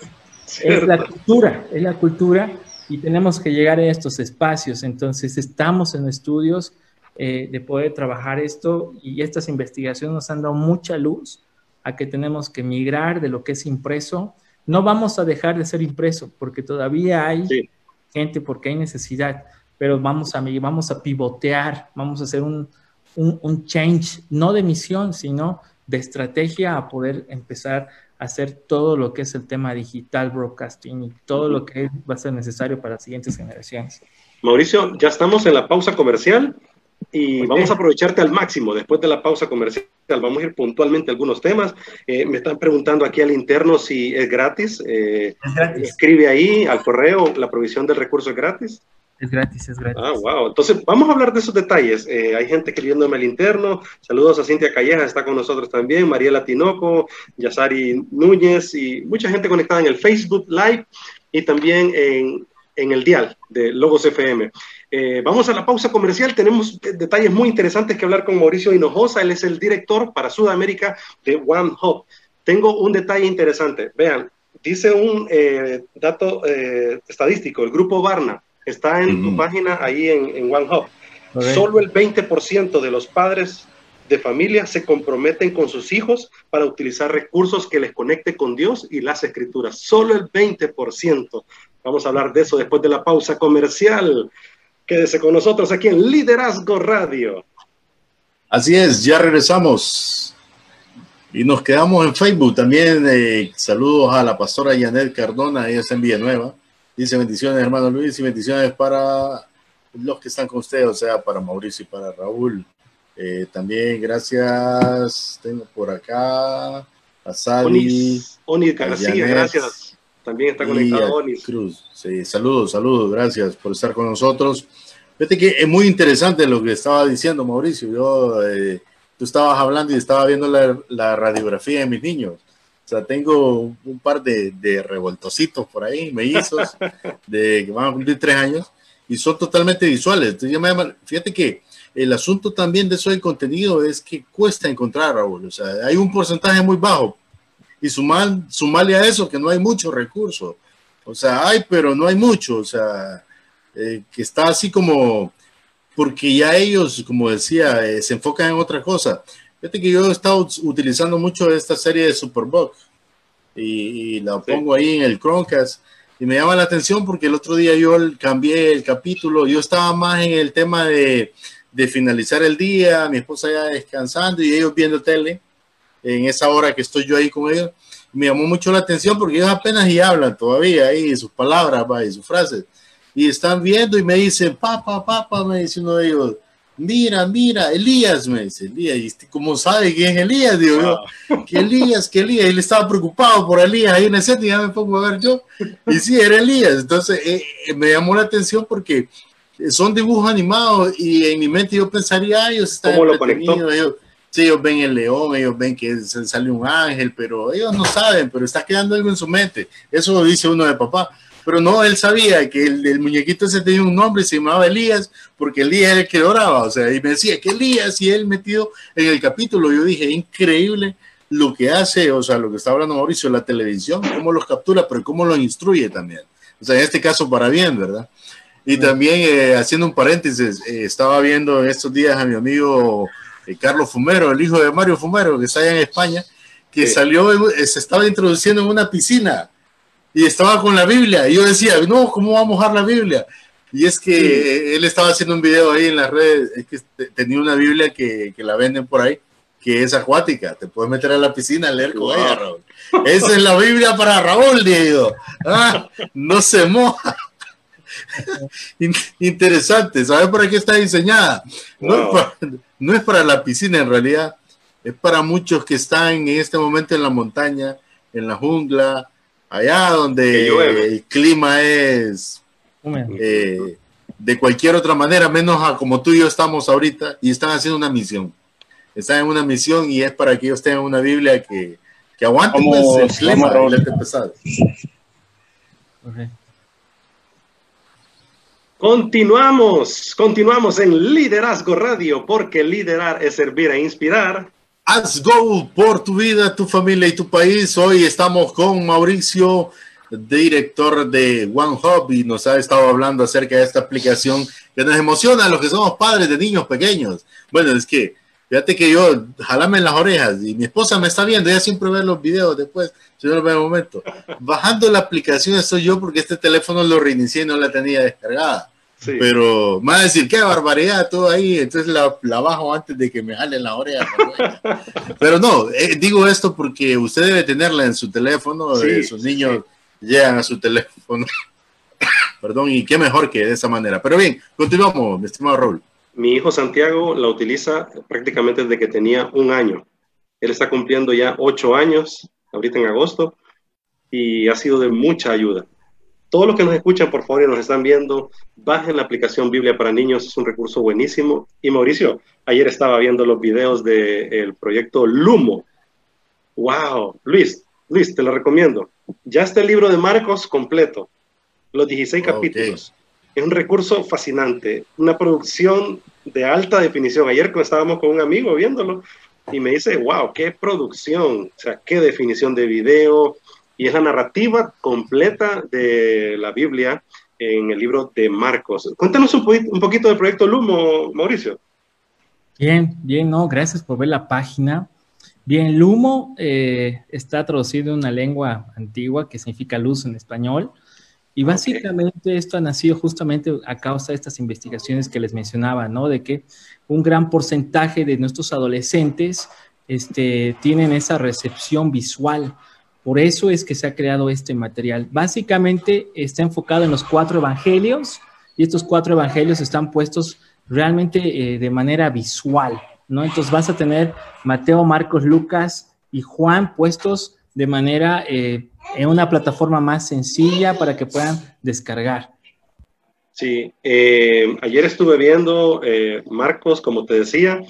es la cultura, es la cultura y tenemos que llegar a estos espacios. Entonces, estamos en estudios eh, de poder trabajar esto y estas investigaciones nos han dado mucha luz a que tenemos que migrar de lo que es impreso. No vamos a dejar de ser impreso porque todavía hay gente, porque hay necesidad, pero vamos a, vamos a pivotear, vamos a hacer un, un, un change, no de misión, sino de estrategia a poder empezar hacer todo lo que es el tema digital, broadcasting y todo lo que va a ser necesario para las siguientes generaciones. Mauricio, ya estamos en la pausa comercial y vamos a aprovecharte al máximo después de la pausa comercial. Vamos a ir puntualmente a algunos temas. Eh, me están preguntando aquí al interno si es gratis. Eh, es gratis. Escribe ahí al correo, la provisión del recurso es gratis. Es gratis, es gratis. Ah, wow. Entonces, vamos a hablar de esos detalles. Eh, hay gente escribiéndome al interno. Saludos a Cintia Calleja, está con nosotros también. Mariela Tinoco, Yasari Núñez y mucha gente conectada en el Facebook Live y también en, en el dial de Logos FM. Eh, vamos a la pausa comercial. Tenemos detalles muy interesantes que hablar con Mauricio Hinojosa. Él es el director para Sudamérica de One Hub. Tengo un detalle interesante. Vean, dice un eh, dato estadístico, el grupo Barna Está en tu página ahí en, en OneHub. Solo el 20% de los padres de familia se comprometen con sus hijos para utilizar recursos que les conecte con Dios y las escrituras. Solo el 20%. Vamos a hablar de eso después de la pausa comercial. Quédese con nosotros aquí en Liderazgo Radio. Así es, ya regresamos. Y nos quedamos en Facebook también. Eh, saludos a la pastora Yanet Cardona, ella está en Villanueva. Dice bendiciones, hermano Luis, y bendiciones para los que están con usted, o sea, para Mauricio y para Raúl. Eh, también gracias, tengo por acá a Sally. Onis, García, gracias. También está conectado Onis. Cruz, sí, saludos, saludos, gracias por estar con nosotros. Fíjate que es muy interesante lo que estaba diciendo Mauricio. Yo, eh, tú estabas hablando y estaba viendo la, la radiografía de mis niños sea, tengo un par de, de revoltositos por ahí, mellizos, (laughs) de que van a cumplir tres años, y son totalmente visuales. Entonces, me fíjate que el asunto también de eso del contenido es que cuesta encontrar, Raúl. O sea, hay un porcentaje muy bajo. Y sumar, sumarle a eso que no hay mucho recurso. O sea, hay, pero no hay mucho. O sea, eh, que está así como, porque ya ellos, como decía, eh, se enfocan en otra cosa. Fíjate que yo he estado utilizando mucho esta serie de Superbox y, la pongo ahí en el Chromecast y me llama la atención porque el otro día yo cambié el capítulo, yo estaba más en el tema de, de finalizar el día, mi esposa ya descansando y ellos viendo tele en esa hora que estoy yo ahí con ellos. Me llamó mucho la atención porque ellos apenas y hablan todavía ahí sus palabras y sus frases. Y están viendo y me dicen, papá, papá, me dice uno de ellos mira, mira, Elías, me dice, Elías, y este, como sabe quién es Elías, digo yo, que Elías, que Elías, él estaba preocupado por Elías ahí en el set y ya me pongo a ver yo, y sí, era Elías, entonces eh, eh, me llamó la atención porque son dibujos animados y en mi mente yo pensaría, ellos están ¿Cómo lo ellos, sí, ellos ven el león, ellos ven que sale un ángel, pero ellos no saben, pero está quedando algo en su mente, eso lo dice uno de papá, pero no, él sabía que el, muñequito ese tenía un nombre, se llamaba Elías, porque Elías era el que oraba, o sea, y me decía que Elías y él metido en el capítulo, yo dije, increíble lo que hace, o sea, lo que está hablando Mauricio, la televisión, cómo los captura, pero cómo los instruye también. O sea, en este caso para bien, ¿verdad? Y también, eh, haciendo un paréntesis, eh, estaba viendo en estos días a mi amigo Carlos Fumero, el hijo de Mario Fumero, que está allá en España, que salió, se estaba introduciendo en una piscina y estaba con la Biblia. Y yo decía, no, ¿cómo va a mojar la Biblia? Y es que él estaba haciendo un video ahí en las redes, es que tenía una Biblia que, que, la venden por ahí, que es acuática, te puedes meter a la piscina a leer con ella, Raúl. Esa es la Biblia para Raúl, Diego. Ah, no se moja. (laughs) Interesante, ¿sabes para qué está diseñada? No, es para, no es para la piscina en realidad, es para muchos que están en este momento en la montaña, en la jungla, allá donde el clima es eh, de cualquier otra manera, menos a como tú y yo estamos ahorita, y están haciendo una misión. Están en una misión y es para que ellos tengan una Biblia que, que aguante pues, el clima pesado. Continuamos, continuamos en Liderazgo Radio, porque liderar es servir e inspirar. Haz go por tu vida, tu familia y tu país. Hoy estamos con Mauricio, director de One Hub, y nos ha estado hablando acerca de esta aplicación que nos emociona a los que somos padres de niños pequeños. Bueno, es que fíjate que yo jalame en las orejas y mi esposa me está viendo, ella siempre ve los videos después, si no lo ve un momento. Bajando la aplicación estoy yo porque este teléfono lo reinicié y no la tenía descargada. Pero me va a decir, qué barbaridad, todo ahí, entonces la, bajo antes de que me jalen la oreja. (laughs) Pero no, eh, digo esto porque usted debe tenerla en su teléfono, eh, sus niños llegan a su teléfono. (laughs) Perdón, y qué mejor que de esa manera. Pero bien, continuamos, mi estimado Raúl. Mi hijo Santiago la utiliza prácticamente desde que tenía un año. Él está cumpliendo ya ocho años, ahorita en agosto, y ha sido de mucha ayuda. Todos los que nos escuchan, por favor, y nos están viendo, bajen la aplicación Biblia para Niños, es un recurso buenísimo. Y Mauricio, ayer estaba viendo los videos del proyecto Lumo. ¡Wow! Luis, Luis, te lo recomiendo. Ya está el libro de Marcos completo, los 16 capítulos. Es un recurso fascinante, una producción de alta definición. Ayer estábamos con un amigo viéndolo y me dice, wow, qué producción, o sea, qué definición de video, y es la narrativa completa de la Biblia en el libro de Marcos. Cuéntanos un, poquito del proyecto Lumo, Mauricio. Bien, bien, no, gracias por ver la página. Bien, Lumo eh, está traducido en una lengua antigua que significa luz en español. Y básicamente esto ha nacido justamente a causa de estas investigaciones que les mencionaba, ¿no? De que un gran porcentaje de nuestros adolescentes este, tienen esa recepción visual por eso es que se ha creado este material. Básicamente está enfocado en los cuatro evangelios y estos cuatro evangelios están puestos realmente eh, de manera visual, ¿no? Entonces vas a tener Mateo, Marcos, Lucas y Juan puestos de manera eh, en una plataforma más sencilla para que puedan descargar. Sí, eh, ayer estuve viendo Marcos, como te decía,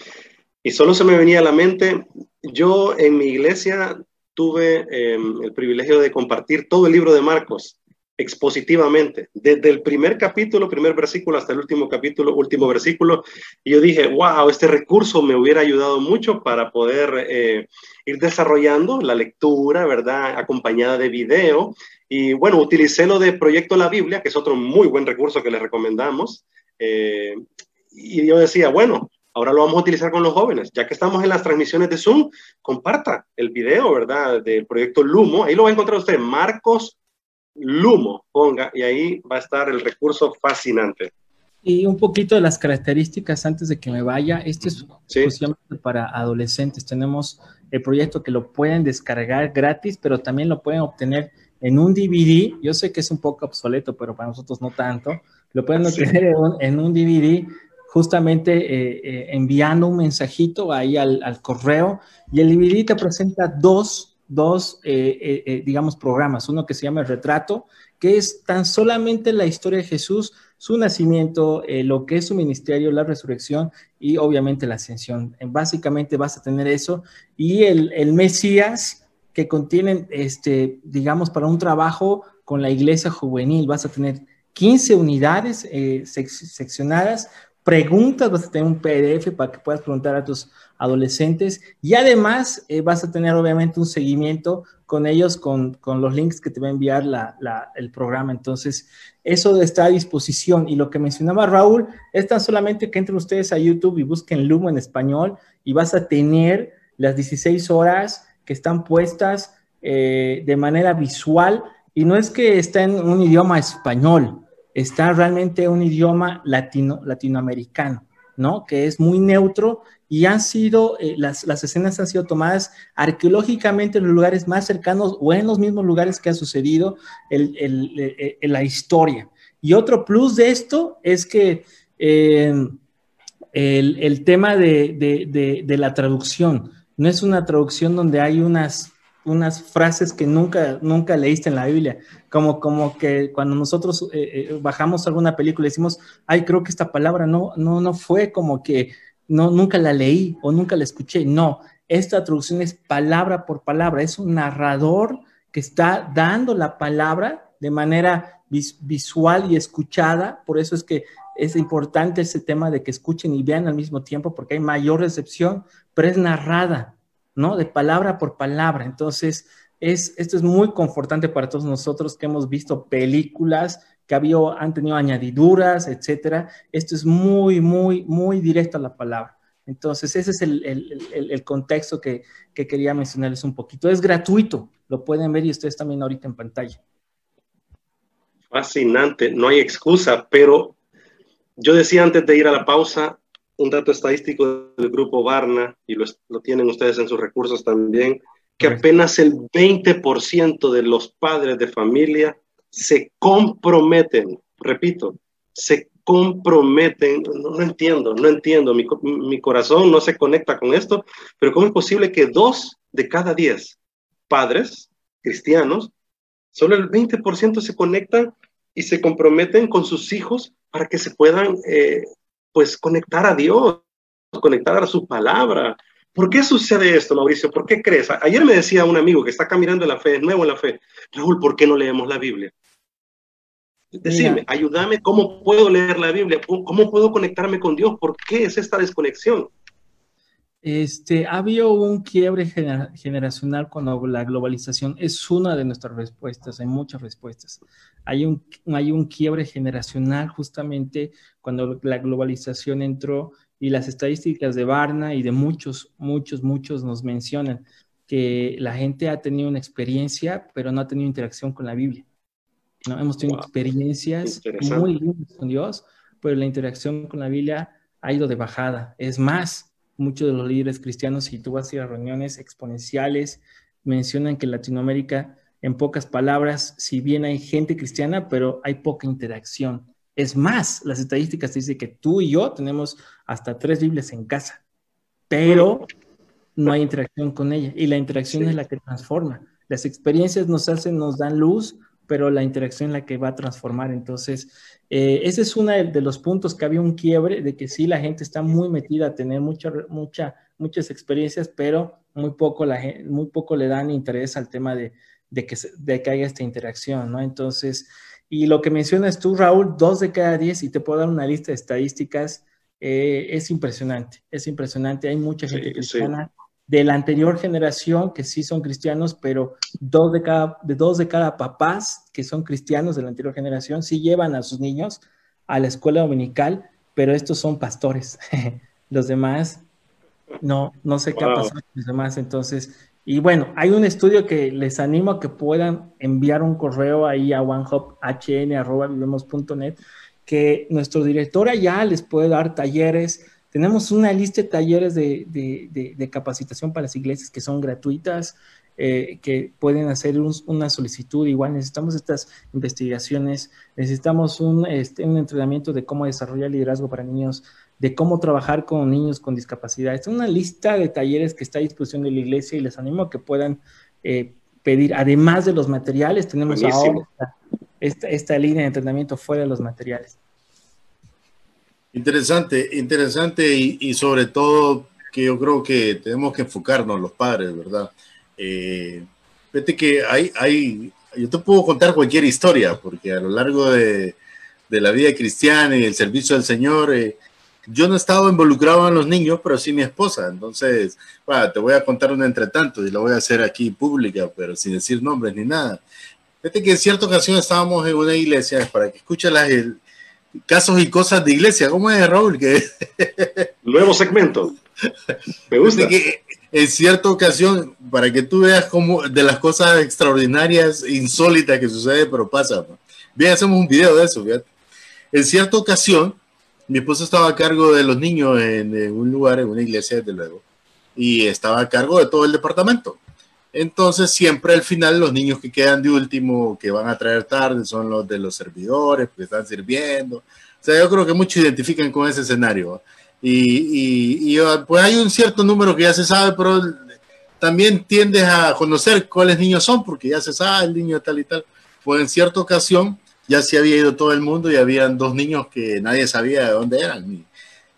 y solo se me venía a la mente, yo en mi iglesia tuve em, el privilegio de compartir todo el libro de Marcos expositivamente, desde el primer capítulo, primer versículo, hasta el último capítulo, último versículo. Y yo dije, wow, este recurso me hubiera ayudado mucho para poder eh, ir desarrollando la lectura, ¿verdad? Acompañada de video. Y bueno, utilicé lo de Proyecto La Biblia, que es otro muy buen recurso que les recomendamos. Eh, y yo decía, bueno, Ahora lo vamos a utilizar con los jóvenes. Ya que estamos en las transmisiones de Zoom, comparta el video, ¿verdad? Del proyecto Lumo. Ahí lo va a encontrar usted, Marcos Lumo, ponga, y ahí va a estar el recurso fascinante. Y un poquito de las características antes de que me vaya. Este es exclusivamente para adolescentes. Tenemos el proyecto que lo pueden descargar gratis, pero también lo pueden obtener en un DVD. Yo sé que es un poco obsoleto, pero para nosotros no tanto. Lo pueden obtener en un, en un DVD justamente eh, eh, enviando un mensajito ahí al, correo y el DVD te presenta dos, dos eh, digamos, programas. Uno que se llama El Retrato, que es tan solamente la historia de Jesús, su nacimiento, lo que es su ministerio, la resurrección y obviamente la ascensión. Básicamente vas a tener eso y el, el Mesías que contienen, este, digamos, para un trabajo con la iglesia juvenil, vas a tener 15 unidades seccionadas preguntas, vas a tener un PDF para que puedas preguntar a tus adolescentes y además eh, vas a tener obviamente un seguimiento con ellos, con, los links que te va a enviar el programa. Entonces, eso está a disposición. Y lo que mencionaba Raúl es tan solamente que entren ustedes a YouTube y busquen Lumo en español y vas a tener las 16 horas que están puestas eh, de manera visual. Y no es que está en un idioma español, está realmente un idioma latino, latinoamericano, ¿no? Que es muy neutro y han sido, eh, las, escenas han sido tomadas arqueológicamente en los lugares más cercanos o en los mismos lugares que ha sucedido en la historia. Y otro plus de esto es que el, tema de, de, la traducción, no es una traducción donde hay unas unas frases que nunca, nunca leíste en la Biblia, como, como que cuando nosotros eh, eh, bajamos alguna película decimos, ay, creo que esta palabra no, no, no fue como que no, nunca la leí o nunca la escuché. No, esta traducción es palabra por palabra, es un narrador que está dando la palabra de manera visual y escuchada, por eso es que es importante ese tema de que escuchen y vean al mismo tiempo, porque hay mayor recepción, pero es narrada, ¿no? De palabra por palabra. Entonces, es, esto es muy confortante para todos nosotros que hemos visto películas que han tenido añadiduras, etcétera. Esto es muy, muy, muy directo a la palabra. Entonces, ese es el, contexto que, que, quería mencionarles un poquito. Es gratuito, lo pueden ver y ustedes también ahorita en pantalla. Fascinante, no hay excusa, pero yo decía antes de ir a la pausa un dato estadístico del grupo Barna, y lo, tienen ustedes en sus recursos también, que apenas el 20% de los padres de familia se comprometen, repito, se comprometen, no, entiendo, no entiendo, mi, mi, corazón no se conecta con esto, pero ¿cómo es posible que dos de cada diez padres cristianos, solo el 20% se conectan y se comprometen con sus hijos para que se puedan, eh, pues, conectar a Dios, conectar a su palabra. ¿Por qué sucede esto, Mauricio? ¿Por qué crees? Ayer me decía un amigo que está caminando en la fe, es nuevo en la fe, Raúl, ¿por qué no leemos la Biblia? Decime, ayúdame, ¿cómo puedo leer la Biblia? ¿Cómo puedo conectarme con Dios? ¿Por qué es esta desconexión? Este, ha habido un quiebre generacional cuando la globalización es una de nuestras respuestas, hay muchas respuestas. Hay un, hay un quiebre generacional justamente cuando la globalización entró y las estadísticas de Barna y de muchos, muchos, muchos nos mencionan que la gente ha tenido una experiencia, pero no ha tenido interacción con la Biblia. ¿no? Hemos tenido experiencias muy lindas con Dios, pero la interacción con la Biblia ha ido de bajada. Es más, muchos de los líderes cristianos, si tú vas a ir a reuniones exponenciales, mencionan que en Latinoamérica, en pocas palabras, si bien hay gente cristiana, pero hay poca interacción. Es más, las estadísticas dicen que tú y yo tenemos hasta tres Biblias en casa, pero no hay interacción con ella. Y la interacción es la que transforma. Las experiencias nos hacen, nos dan luz, pero la interacción es la que va a transformar. Entonces, eh, ese es uno de, los puntos que había un quiebre, de que sí, la gente está muy metida a tener mucha, mucha, muchas experiencias, pero muy poco, la, muy poco le dan interés al tema de, de, que, de que haya esta interacción, ¿no? Entonces, y lo que mencionas tú, Raúl, dos de cada diez, y te puedo dar una lista de estadísticas, eh, es impresionante, es impresionante. Hay mucha gente cristiana de la anterior generación que sí son cristianos, pero dos de cada, de dos de cada papás que son cristianos de la anterior generación sí llevan a sus niños a la escuela dominical, pero estos son pastores. (laughs) los demás, no, no sé qué ha pasado con los demás. Entonces, y bueno, hay un estudio que les animo a que puedan enviar un correo ahí a onehopHN.net, que nuestro director allá les puede dar talleres tenemos una lista de talleres de, capacitación para las iglesias que son gratuitas, eh, que pueden hacer una solicitud. Igual necesitamos estas investigaciones, necesitamos un, este, un entrenamiento de cómo desarrollar liderazgo para niños, de cómo trabajar con niños con discapacidad. Es una lista de talleres que está a disposición de la iglesia y les animo a que puedan eh, pedir, además de los materiales, tenemos ahora esta, esta línea de entrenamiento fuera de los materiales. Interesante, interesante y, sobre todo que yo creo que tenemos que enfocarnos los padres, ¿verdad? Eh, fíjate que hay, hay, yo te puedo contar cualquier historia, porque a lo largo de, de la vida cristiana y el servicio del Señor, eh, yo no he estado involucrado en los niños, pero sí mi esposa. Entonces, te voy a contar un entretanto y lo voy a hacer aquí pública, pero sin decir nombres ni nada. Fíjate que en cierta ocasión estábamos en una iglesia, para que escuchen las, casos y cosas de iglesia. ¿Cómo es, Raúl? Que... (laughs) Nuevo segmento. Me gusta. Que en cierta ocasión, para que tú veas cómo de las cosas extraordinarias, insólitas que sucede, pero pasa. Bien, hacemos un video de eso. En cierta ocasión, mi esposo estaba a cargo de los niños en, en un lugar, en una iglesia, desde luego, y estaba a cargo de todo el departamento. Entonces, siempre al final, los niños que quedan de último, que van a traer tarde, son los de los servidores, que están sirviendo. O sea, yo creo que muchos identifican con ese escenario. Y, y, pues hay un cierto número que ya se sabe, pero también tiendes a conocer cuáles niños son, porque ya se sabe el niño tal y tal. Pues en cierta ocasión ya se había ido todo el mundo y habían dos niños que nadie sabía de dónde eran.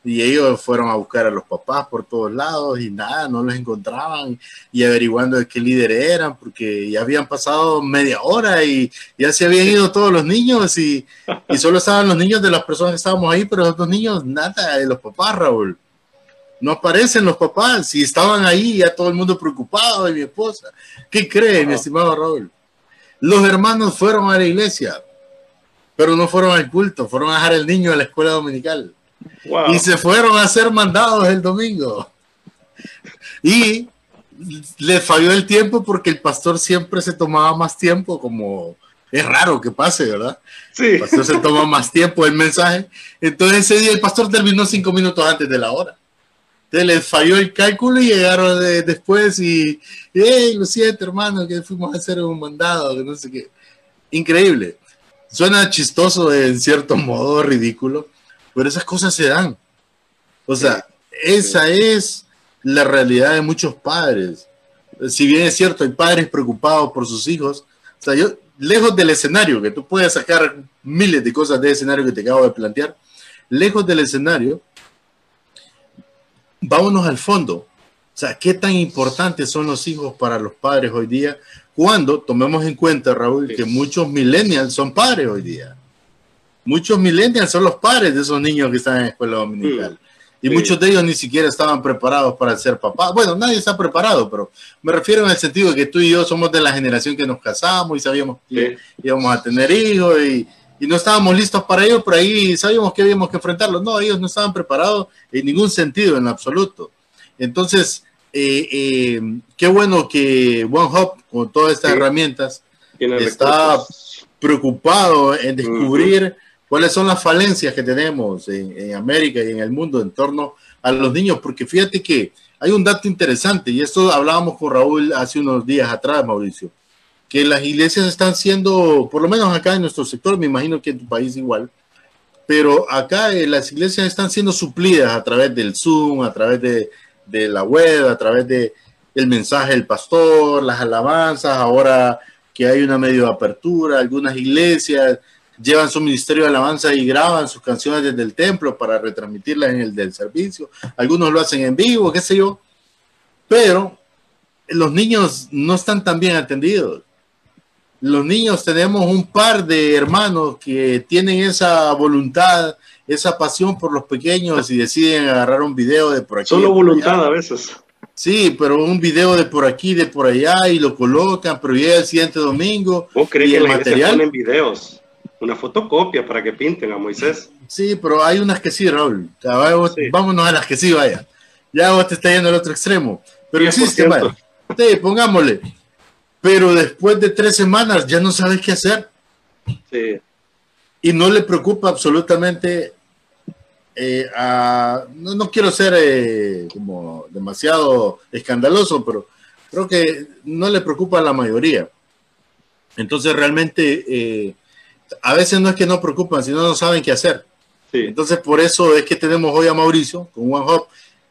Y, ellos fueron a buscar a los papás por todos lados y nada, no los encontraban y averiguando de qué líder eran, porque ya habían pasado media hora y ya se habían ido todos los niños y, y solo estaban los niños de las personas que estábamos ahí, pero los dos niños, nada de los papás, Raúl no aparecen los papás. Si estaban ahí, ya todo el mundo preocupado de mi esposa. ¿Qué cree, mi estimado Raúl? Los hermanos fueron a la iglesia, pero no fueron al culto, fueron a dejar el niño a la escuela dominical. Y se fueron a ser mandados el domingo. Y les falló el tiempo porque el pastor siempre se tomaba más tiempo, como es raro que pase, ¿verdad? Sí. El pastor se toma más tiempo el mensaje. Entonces ese día el pastor terminó cinco minutos antes de la hora les falló el cálculo y llegaron después y, hey, lo siento, hermano, que fuimos a hacer un mandado, que no sé qué. Increíble. Suena chistoso en cierto modo, ridículo, pero esas cosas se dan. O sea, esa es la realidad de muchos padres. Si bien es cierto, hay padres preocupados por sus hijos, o sea, yo, lejos del escenario, que tú puedes sacar miles de cosas de escenario que te acabo de plantear, lejos del escenario, vámonos al fondo. O sea, ¿qué tan importantes son los hijos para los padres hoy día? Cuando tomemos en cuenta, Raúl, que muchos millennials son padres hoy día. Muchos millennials son los padres de esos niños que están en escuela dominical. Y muchos de ellos ni siquiera estaban preparados para ser papás. Bueno, nadie está preparado, pero me refiero en el sentido de que tú y yo somos de la generación que nos casamos y sabíamos que íbamos a tener hijos y, y no estábamos listos para ello, pero ahí sabíamos que habíamos que enfrentarlo. No, ellos no estaban preparados en ningún sentido, en absoluto. Entonces, eh, eh, qué bueno que OneHop, con todas estas herramientas, está preocupado en descubrir cuáles son las falencias que tenemos en, en, América y en el mundo en torno a los niños, porque fíjate que hay un dato interesante, y esto hablábamos con Raúl hace unos días atrás, Mauricio que las iglesias están siendo, por lo menos acá en nuestro sector, me imagino que en tu país igual, pero acá eh, las iglesias están siendo suplidas a través del Zoom, a través de, de la web, a través de el mensaje del pastor, las alabanzas, ahora que hay una medio apertura, algunas iglesias llevan su ministerio de alabanza y graban sus canciones desde el templo para retransmitirlas en el del servicio, algunos lo hacen en vivo, qué sé yo, pero los niños no están tan bien atendidos los niños tenemos un par de hermanos que tienen esa voluntad, esa pasión por los pequeños y deciden agarrar un video de por aquí. Solo voluntad a veces. Sí, pero un video de por aquí, de por allá y lo colocan, pero llega el siguiente domingo. ¿Vos crees que el material ponen videos? Una fotocopia para que pinten a Moisés. Sí, pero hay unas que sí, Raúl. Vámonos a las que sí, vaya. Ya vos te está yendo al otro extremo. Pero existe, vaya. Sí, pongámosle pero después de tres semanas ya no sabes qué hacer. Sí. Y no le preocupa absolutamente eh, a, no, quiero ser eh, como demasiado escandaloso, pero creo que no le preocupa a la mayoría. Entonces realmente eh, a veces no es que no preocupan, sino no saben qué hacer. Sí. Entonces por eso es que tenemos hoy a Mauricio con OneHub,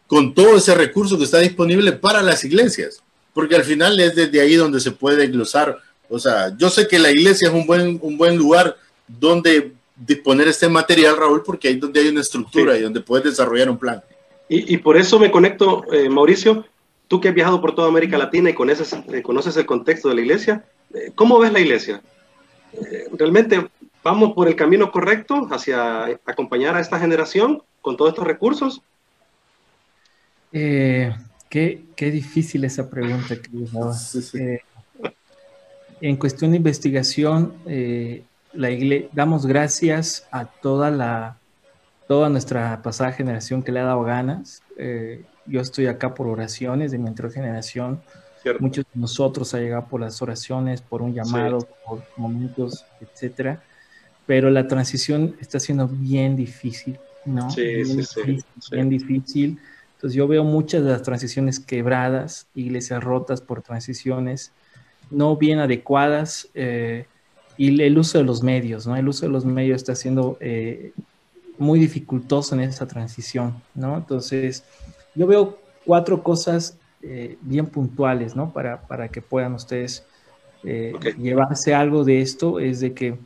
con todo ese recurso que está disponible para las iglesias porque al final es desde ahí donde se puede glosar. O sea, yo sé que la iglesia es un buen, un buen lugar donde disponer este material, Raúl, porque ahí donde hay una estructura y donde puedes desarrollar un plan. Y, y por eso me conecto, eh, Mauricio, tú que has viajado por toda América Latina y conoces, eh, conoces el contexto de la iglesia, eh, ¿cómo ves la iglesia? ¿Realmente vamos por el camino correcto hacia acompañar a esta generación con todos estos recursos? Eh, Qué, qué difícil esa pregunta que eh, en cuestión de investigación, eh, la damos gracias a toda la toda nuestra pasada generación que le ha dado ganas. Eh, yo estoy acá por oraciones de mi anterior generación. Muchos de nosotros ha llegado por las oraciones, por un llamado, por momentos, etcétera. Pero la transición está siendo bien difícil, ¿no? Sí, bien, sí, difícil, bien difícil entonces yo veo muchas de las transiciones quebradas, iglesias rotas por transiciones no bien adecuadas eh, y el uso de los medios, ¿no? El uso de los medios está siendo eh, muy dificultoso en esa transición, ¿no? Entonces yo veo cuatro cosas eh, bien puntuales, ¿no? Para, para que puedan ustedes eh, llevarse algo de esto, es de que,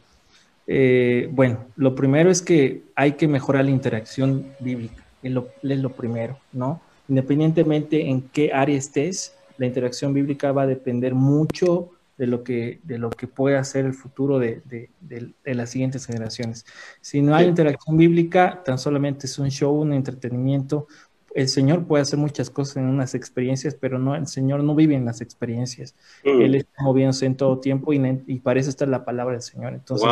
eh, bueno, lo primero es que hay que mejorar la interacción bíblica, es lo, es lo primero, ¿no? Independientemente en qué área estés, la interacción bíblica va a depender mucho de lo que, de lo que puede hacer el futuro de, de, de, las siguientes generaciones. Si no hay interacción bíblica, tan solamente es un show, un entretenimiento. El Señor puede hacer muchas cosas en unas experiencias, pero no, el Señor no vive en las experiencias. Mm. Él está moviéndose en todo tiempo y, y parece estar la palabra del Señor. Entonces,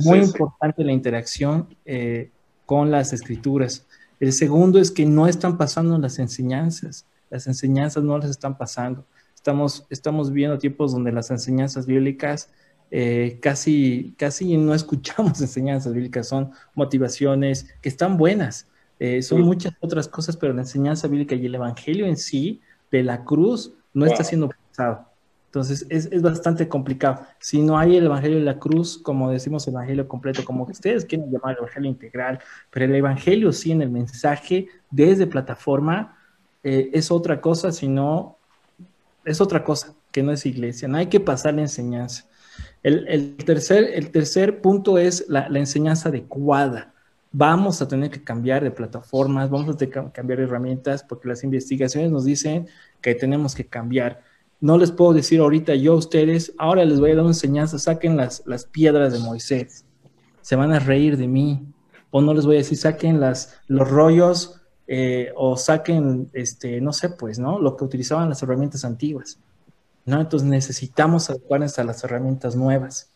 muy importante la interacción eh, con las escrituras. El segundo es que no están pasando las enseñanzas. Las enseñanzas no las están pasando Estamos, estamos viviendo tiempos donde las enseñanzas bíblicas eh, casi, casi no escuchamos (laughs) enseñanzas bíblicas, son motivaciones que están buenas, eh, son muchas otras cosas, pero la enseñanza bíblica y el evangelio en sí de la cruz no está siendo pensado. Entonces es, es, bastante complicado. Si no hay el Evangelio de la Cruz, como decimos Evangelio completo, como ustedes quieren llamar el Evangelio integral, pero el Evangelio sí en el mensaje desde plataforma eh, es otra cosa, sino es otra cosa que no es iglesia. No hay que pasar la enseñanza. El, tercer, el tercer punto es la, enseñanza adecuada. Vamos a tener que cambiar de plataformas, vamos a tener que cambiar herramientas porque las investigaciones nos dicen que tenemos que cambiar. No les puedo decir ahorita yo a ustedes, ahora les voy a dar una enseñanza, saquen las, las piedras de Moisés. Se van a reír de mí. O no les voy a decir, saquen las, los rollos eh, o saquen, este, no sé, pues, ¿no? Lo que utilizaban las herramientas antiguas, ¿no? Entonces necesitamos adecuarnos a las herramientas nuevas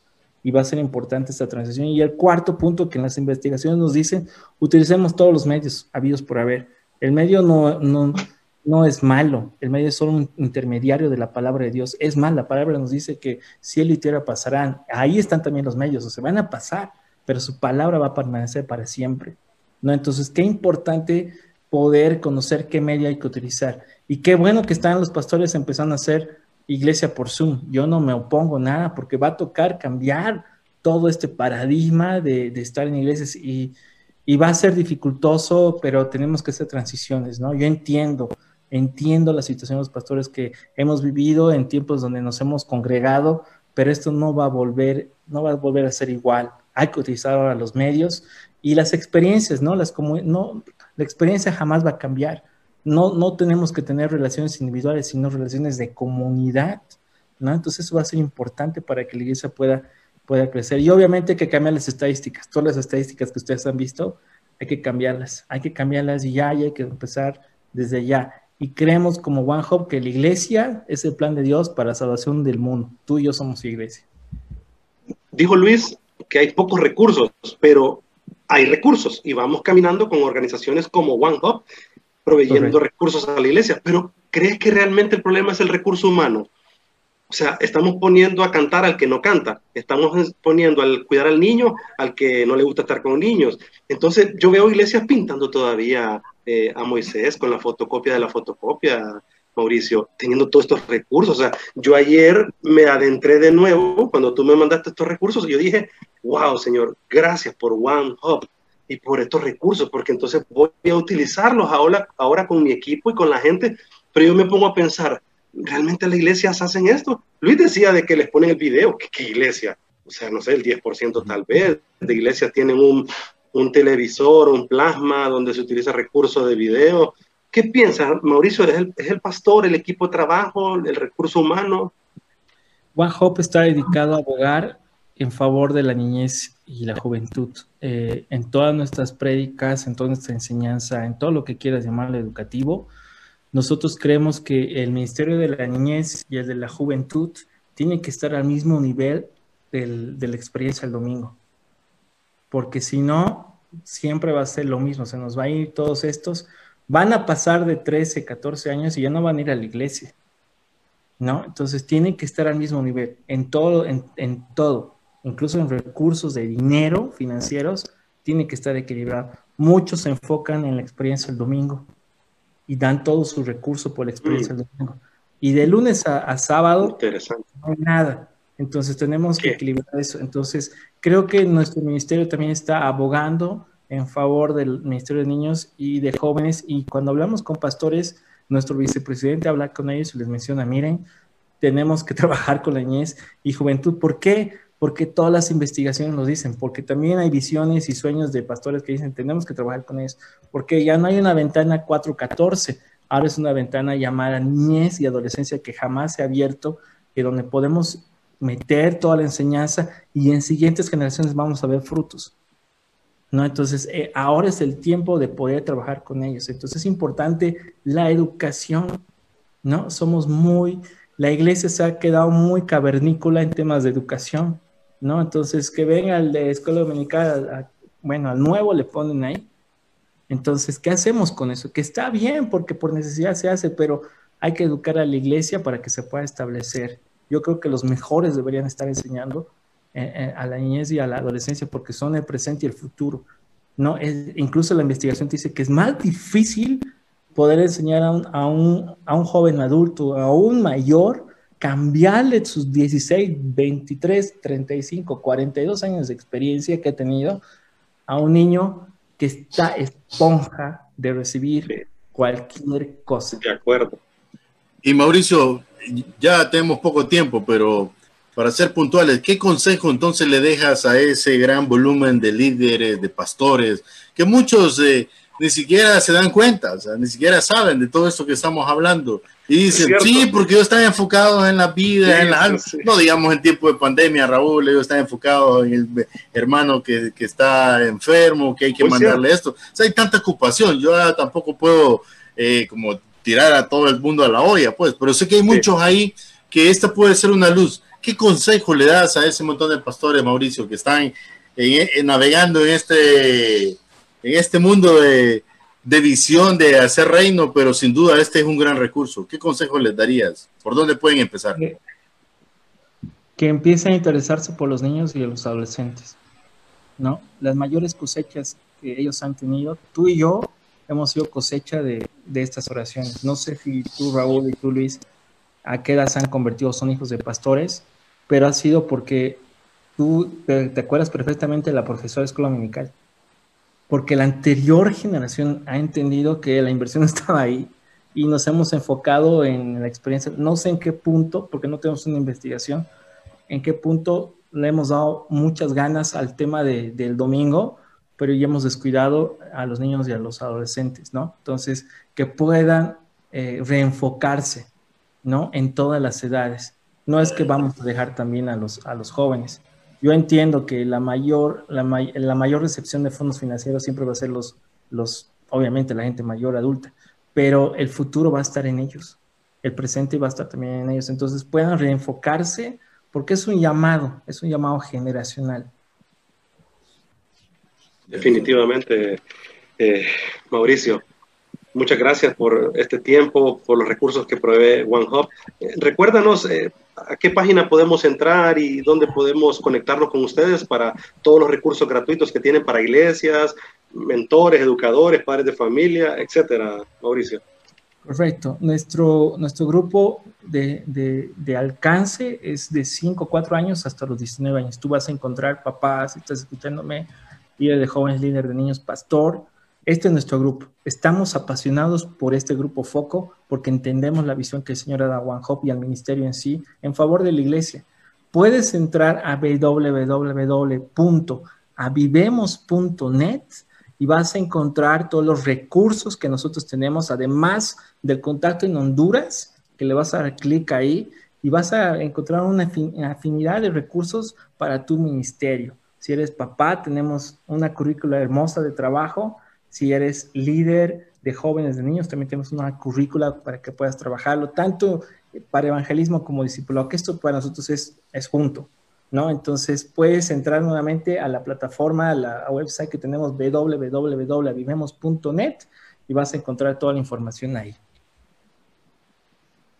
y va a ser importante esta transición. Y el cuarto punto que en las investigaciones nos dicen, utilicemos todos los medios habidos por haber. El medio no, no, no es malo, el medio es solo un intermediario de la palabra de Dios. Es más, la palabra nos dice que cielo y tierra pasarán. Ahí están también los medios, o se van a pasar, pero su palabra va a permanecer para siempre. ¿no? Entonces, qué importante poder conocer qué media hay que utilizar. Y qué bueno que están los pastores empezando a hacer iglesia por Zoom. Yo no me opongo nada porque va a tocar cambiar todo este paradigma de, estar en iglesias y, y, va a ser dificultoso, pero tenemos que hacer transiciones, ¿no? Yo entiendo, entiendo la situación de los pastores que hemos vivido en tiempos donde nos hemos congregado, pero esto no va a volver, no va a volver a ser igual. Hay que utilizar ahora los medios y las experiencias, ¿no? Las como, no, la experiencia jamás va a cambiar. No, no tenemos que tener relaciones individuales, sino relaciones de comunidad, ¿no? Entonces eso va a ser importante para que la iglesia pueda, pueda crecer. Y obviamente hay que cambiar las estadísticas. Todas las estadísticas que ustedes han visto, hay que cambiarlas. Hay que cambiarlas ya y hay que empezar desde ya. Y creemos como One Hope que la iglesia es el plan de Dios para la salvación del mundo. Tú y yo somos iglesia. Dijo Luis que hay pocos recursos, pero hay recursos y vamos caminando con organizaciones como One Hub proveyendo recursos a la iglesia. Pero ¿crees que realmente el problema es el recurso humano? O sea, estamos poniendo a cantar al que no canta, estamos poniendo al cuidar al niño al que no le gusta estar con niños. Entonces, yo veo iglesias pintando todavía eh, a Moisés con la fotocopia de la fotocopia, Mauricio, teniendo todos estos recursos. O sea, yo ayer me adentré de nuevo cuando tú me mandaste estos recursos y yo dije, wow, Señor, gracias por One Hub y por estos recursos, porque entonces voy a utilizarlos ahora, ahora con mi equipo y con la gente. Pero yo me pongo a pensar, ¿realmente las iglesias hacen esto? Luis decía de que les ponen el video. ¿Qué, iglesia? O sea, no sé, el 10% tal vez de iglesias tienen un, un televisor, un plasma donde se utiliza recursos de video ¿Qué piensas, Mauricio? ¿Es el, pastor, el equipo de trabajo, el recurso humano? One Hope está dedicado a abogar en favor de la niñez y la juventud. Eh, en todas nuestras prédicas, en toda nuestra enseñanza, en todo lo que quieras llamarlo educativo, nosotros creemos que el Ministerio de la Niñez y el de la Juventud tiene que estar al mismo nivel de la experiencia del domingo. Porque si no, siempre va a ser lo mismo, se nos va a ir todos estos van a pasar de 13, 14 años y ya no van a ir a la iglesia. ¿No? Entonces tienen que estar al mismo nivel, en todo, en, todo, incluso en recursos de dinero financieros, tiene que estar equilibrado. Muchos se enfocan en la experiencia del domingo y dan todo su recurso por la experiencia del domingo. Y de lunes a, sábado no hay nada. Entonces tenemos que equilibrar eso. Entonces creo que nuestro ministerio también está abogando en favor del Ministerio de Niños y de Jóvenes. Y cuando hablamos con pastores, nuestro vicepresidente habla con ellos y les menciona, miren, tenemos que (laughs) trabajar con la niñez y juventud. ¿Por qué? Porque todas las investigaciones lo dicen, porque también hay visiones y sueños de pastores que dicen, tenemos que trabajar con ellos, porque ya no hay una ventana 414, ahora es una ventana llamada niñez y adolescencia que jamás se ha abierto y donde podemos meter toda la enseñanza y en siguientes generaciones vamos a ver frutos. ¿no? Entonces, eh, ahora es el tiempo de poder trabajar con ellos. Entonces, es importante la educación, ¿no? Somos muy, la iglesia se ha quedado muy cavernícola en temas de educación, ¿no? Entonces, que venga el de escuela dominical, bueno, al nuevo le ponen ahí. Entonces, ¿qué hacemos con eso? Que está bien porque por necesidad se hace, pero hay que educar a la iglesia para que se pueda establecer. Yo creo que los mejores deberían estar enseñando eh, eh, a la niñez y a la adolescencia porque son el presente y el futuro. ¿no? Es, incluso la investigación dice que es más difícil poder enseñar a un, a un, a un joven adulto, a un mayor, cambiarle sus 16, 23, 35, 42 años de experiencia que ha tenido a un niño que está esponja de recibir cualquier cosa. De acuerdo. Y Mauricio, ya tenemos poco tiempo, pero para ser puntuales, ¿qué consejo entonces le dejas a ese gran volumen de líderes, de pastores, que muchos eh, ni siquiera se dan cuenta, o sea, ni siquiera saben de todo esto que estamos hablando? Y dicen, sí, porque yo estaba enfocado en la vida, en la, no digamos en tiempo de pandemia, Raúl, yo estaba enfocado en el hermano que, que está enfermo, que hay que mandarle esto. O sea, hay tanta ocupación, yo tampoco puedo eh, como tirar a todo el mundo a la olla, pues, pero sé que hay muchos ahí que esta puede ser una luz. ¿Qué consejo le das a ese montón de pastores, Mauricio, que están navegando en este, en este mundo de, visión de hacer reino, pero sin duda este es un gran recurso? ¿Qué consejo les darías? ¿Por dónde pueden empezar? Que empiecen a interesarse por los niños y los adolescentes, ¿no? Las mayores cosechas que ellos han tenido, tú y yo hemos sido cosecha de, de estas oraciones. No sé si tú, Raúl, y tú, Luis, a qué edad se han convertido, son hijos de pastores, pero ha sido porque tú te, acuerdas perfectamente de la profesora de escuela dominical, porque la anterior generación ha entendido que la inversión (laughs) estaba ahí y nos hemos enfocado en la experiencia, no sé en qué punto, porque no tenemos una investigación, en qué punto le hemos dado muchas ganas al tema del domingo, pero ya hemos descuidado a los niños y a los adolescentes, ¿no? Entonces, que puedan eh, reenfocarse ¿no? En todas las edades. No es que vamos a dejar también a los, a los jóvenes. Yo entiendo que la mayor, la, mayor recepción de fondos financieros siempre va a ser los, los, obviamente, la gente mayor, adulta, pero el futuro va a estar en ellos. El presente va a estar también en ellos. Entonces puedan reenfocarse porque es un llamado, es un llamado generacional. Definitivamente, eh, Mauricio. Muchas gracias por este tiempo, por los recursos que provee OneHub. Eh, recuérdanos eh, a qué página podemos entrar y dónde podemos conectarnos con ustedes para todos los recursos gratuitos que tienen para iglesias, mentores, educadores, padres de familia, etcétera, Mauricio. Perfecto. Nuestro, nuestro grupo de, de, alcance es de 5 o 4 años hasta los 19 años. Tú vas a encontrar papás, estás escuchándome, líder de jóvenes, líder de niños, pastor, este es nuestro grupo. Estamos apasionados por este grupo Foco porque entendemos la visión que el Señor ha a One Hope y al ministerio en sí en favor de la iglesia. Puedes entrar a www.avivemos.net y vas a encontrar todos los recursos que nosotros tenemos, además del contacto en Honduras, que le vas a dar clic ahí y vas a encontrar una afinidad de recursos para tu ministerio. Si eres papá, tenemos una currícula hermosa de trabajo si eres líder de jóvenes, de niños, también tenemos una currícula para que puedas trabajarlo, tanto para evangelismo como discípulo, que esto para nosotros es, es junto, ¿no? Entonces puedes entrar nuevamente a la plataforma, a la website que tenemos www.vivemos.net y vas a encontrar toda la información ahí.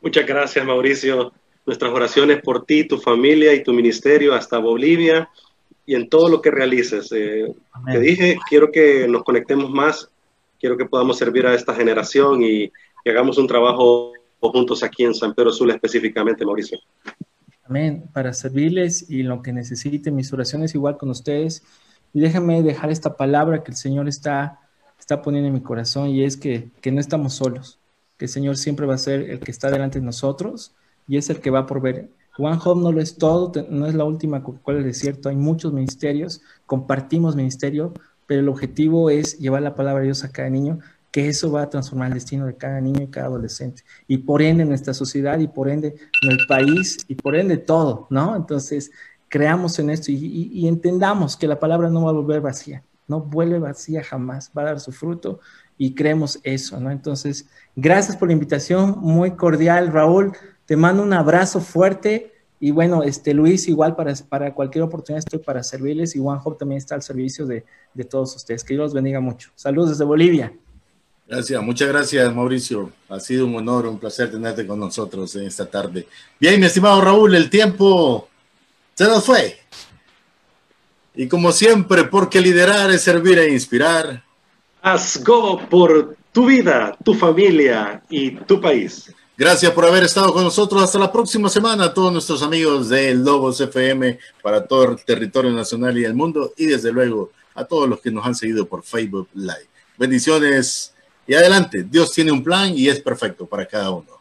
Muchas gracias, Mauricio. Nuestras oraciones por ti, tu familia y tu ministerio hasta Bolivia y en todo lo que realices. Eh, te dije, quiero que nos conectemos más, quiero que podamos servir a esta generación y que hagamos un trabajo juntos aquí en San Pedro Sula específicamente, Mauricio. Amén, para servirles y lo que necesiten, mis oraciones igual con ustedes. Y déjenme dejar esta palabra que el Señor está, está poniendo en mi corazón y es que, que no estamos solos. que el Señor siempre va a ser el que está delante de nosotros y es el que va por ver. One Home no lo es todo, no es la última cual es cierto, hay muchos ministerios, compartimos ministerio, pero el objetivo es llevar la palabra de Dios a cada niño, que eso va a transformar el destino de cada niño y cada adolescente, y por ende nuestra sociedad, y por ende en el país, y por ende todo, ¿no? Entonces, creamos en esto y, y entendamos que la palabra no va a volver vacía, no vuelve vacía jamás, va a dar su fruto, y creemos eso, ¿no? Entonces, gracias por la invitación, muy cordial, Raúl, te mando un abrazo fuerte, y bueno, este Luis, igual para, para cualquier oportunidad estoy para servirles y One también está al servicio de, de todos ustedes. Que Dios los bendiga mucho. Saludos desde Bolivia. Gracias, muchas gracias Mauricio. Ha sido un honor, un placer tenerte con nosotros en esta tarde. Bien, mi estimado Raúl, el tiempo se nos fue. Y como siempre, porque liderar es servir e inspirar. Haz go por tu vida, tu familia y tu país. Gracias por haber estado con nosotros. Hasta la próxima semana a todos nuestros amigos de Lobos FM para todo el territorio nacional y el mundo y desde luego a todos los que nos han seguido por Facebook Live. Bendiciones y adelante. Dios tiene un plan y es perfecto para cada uno.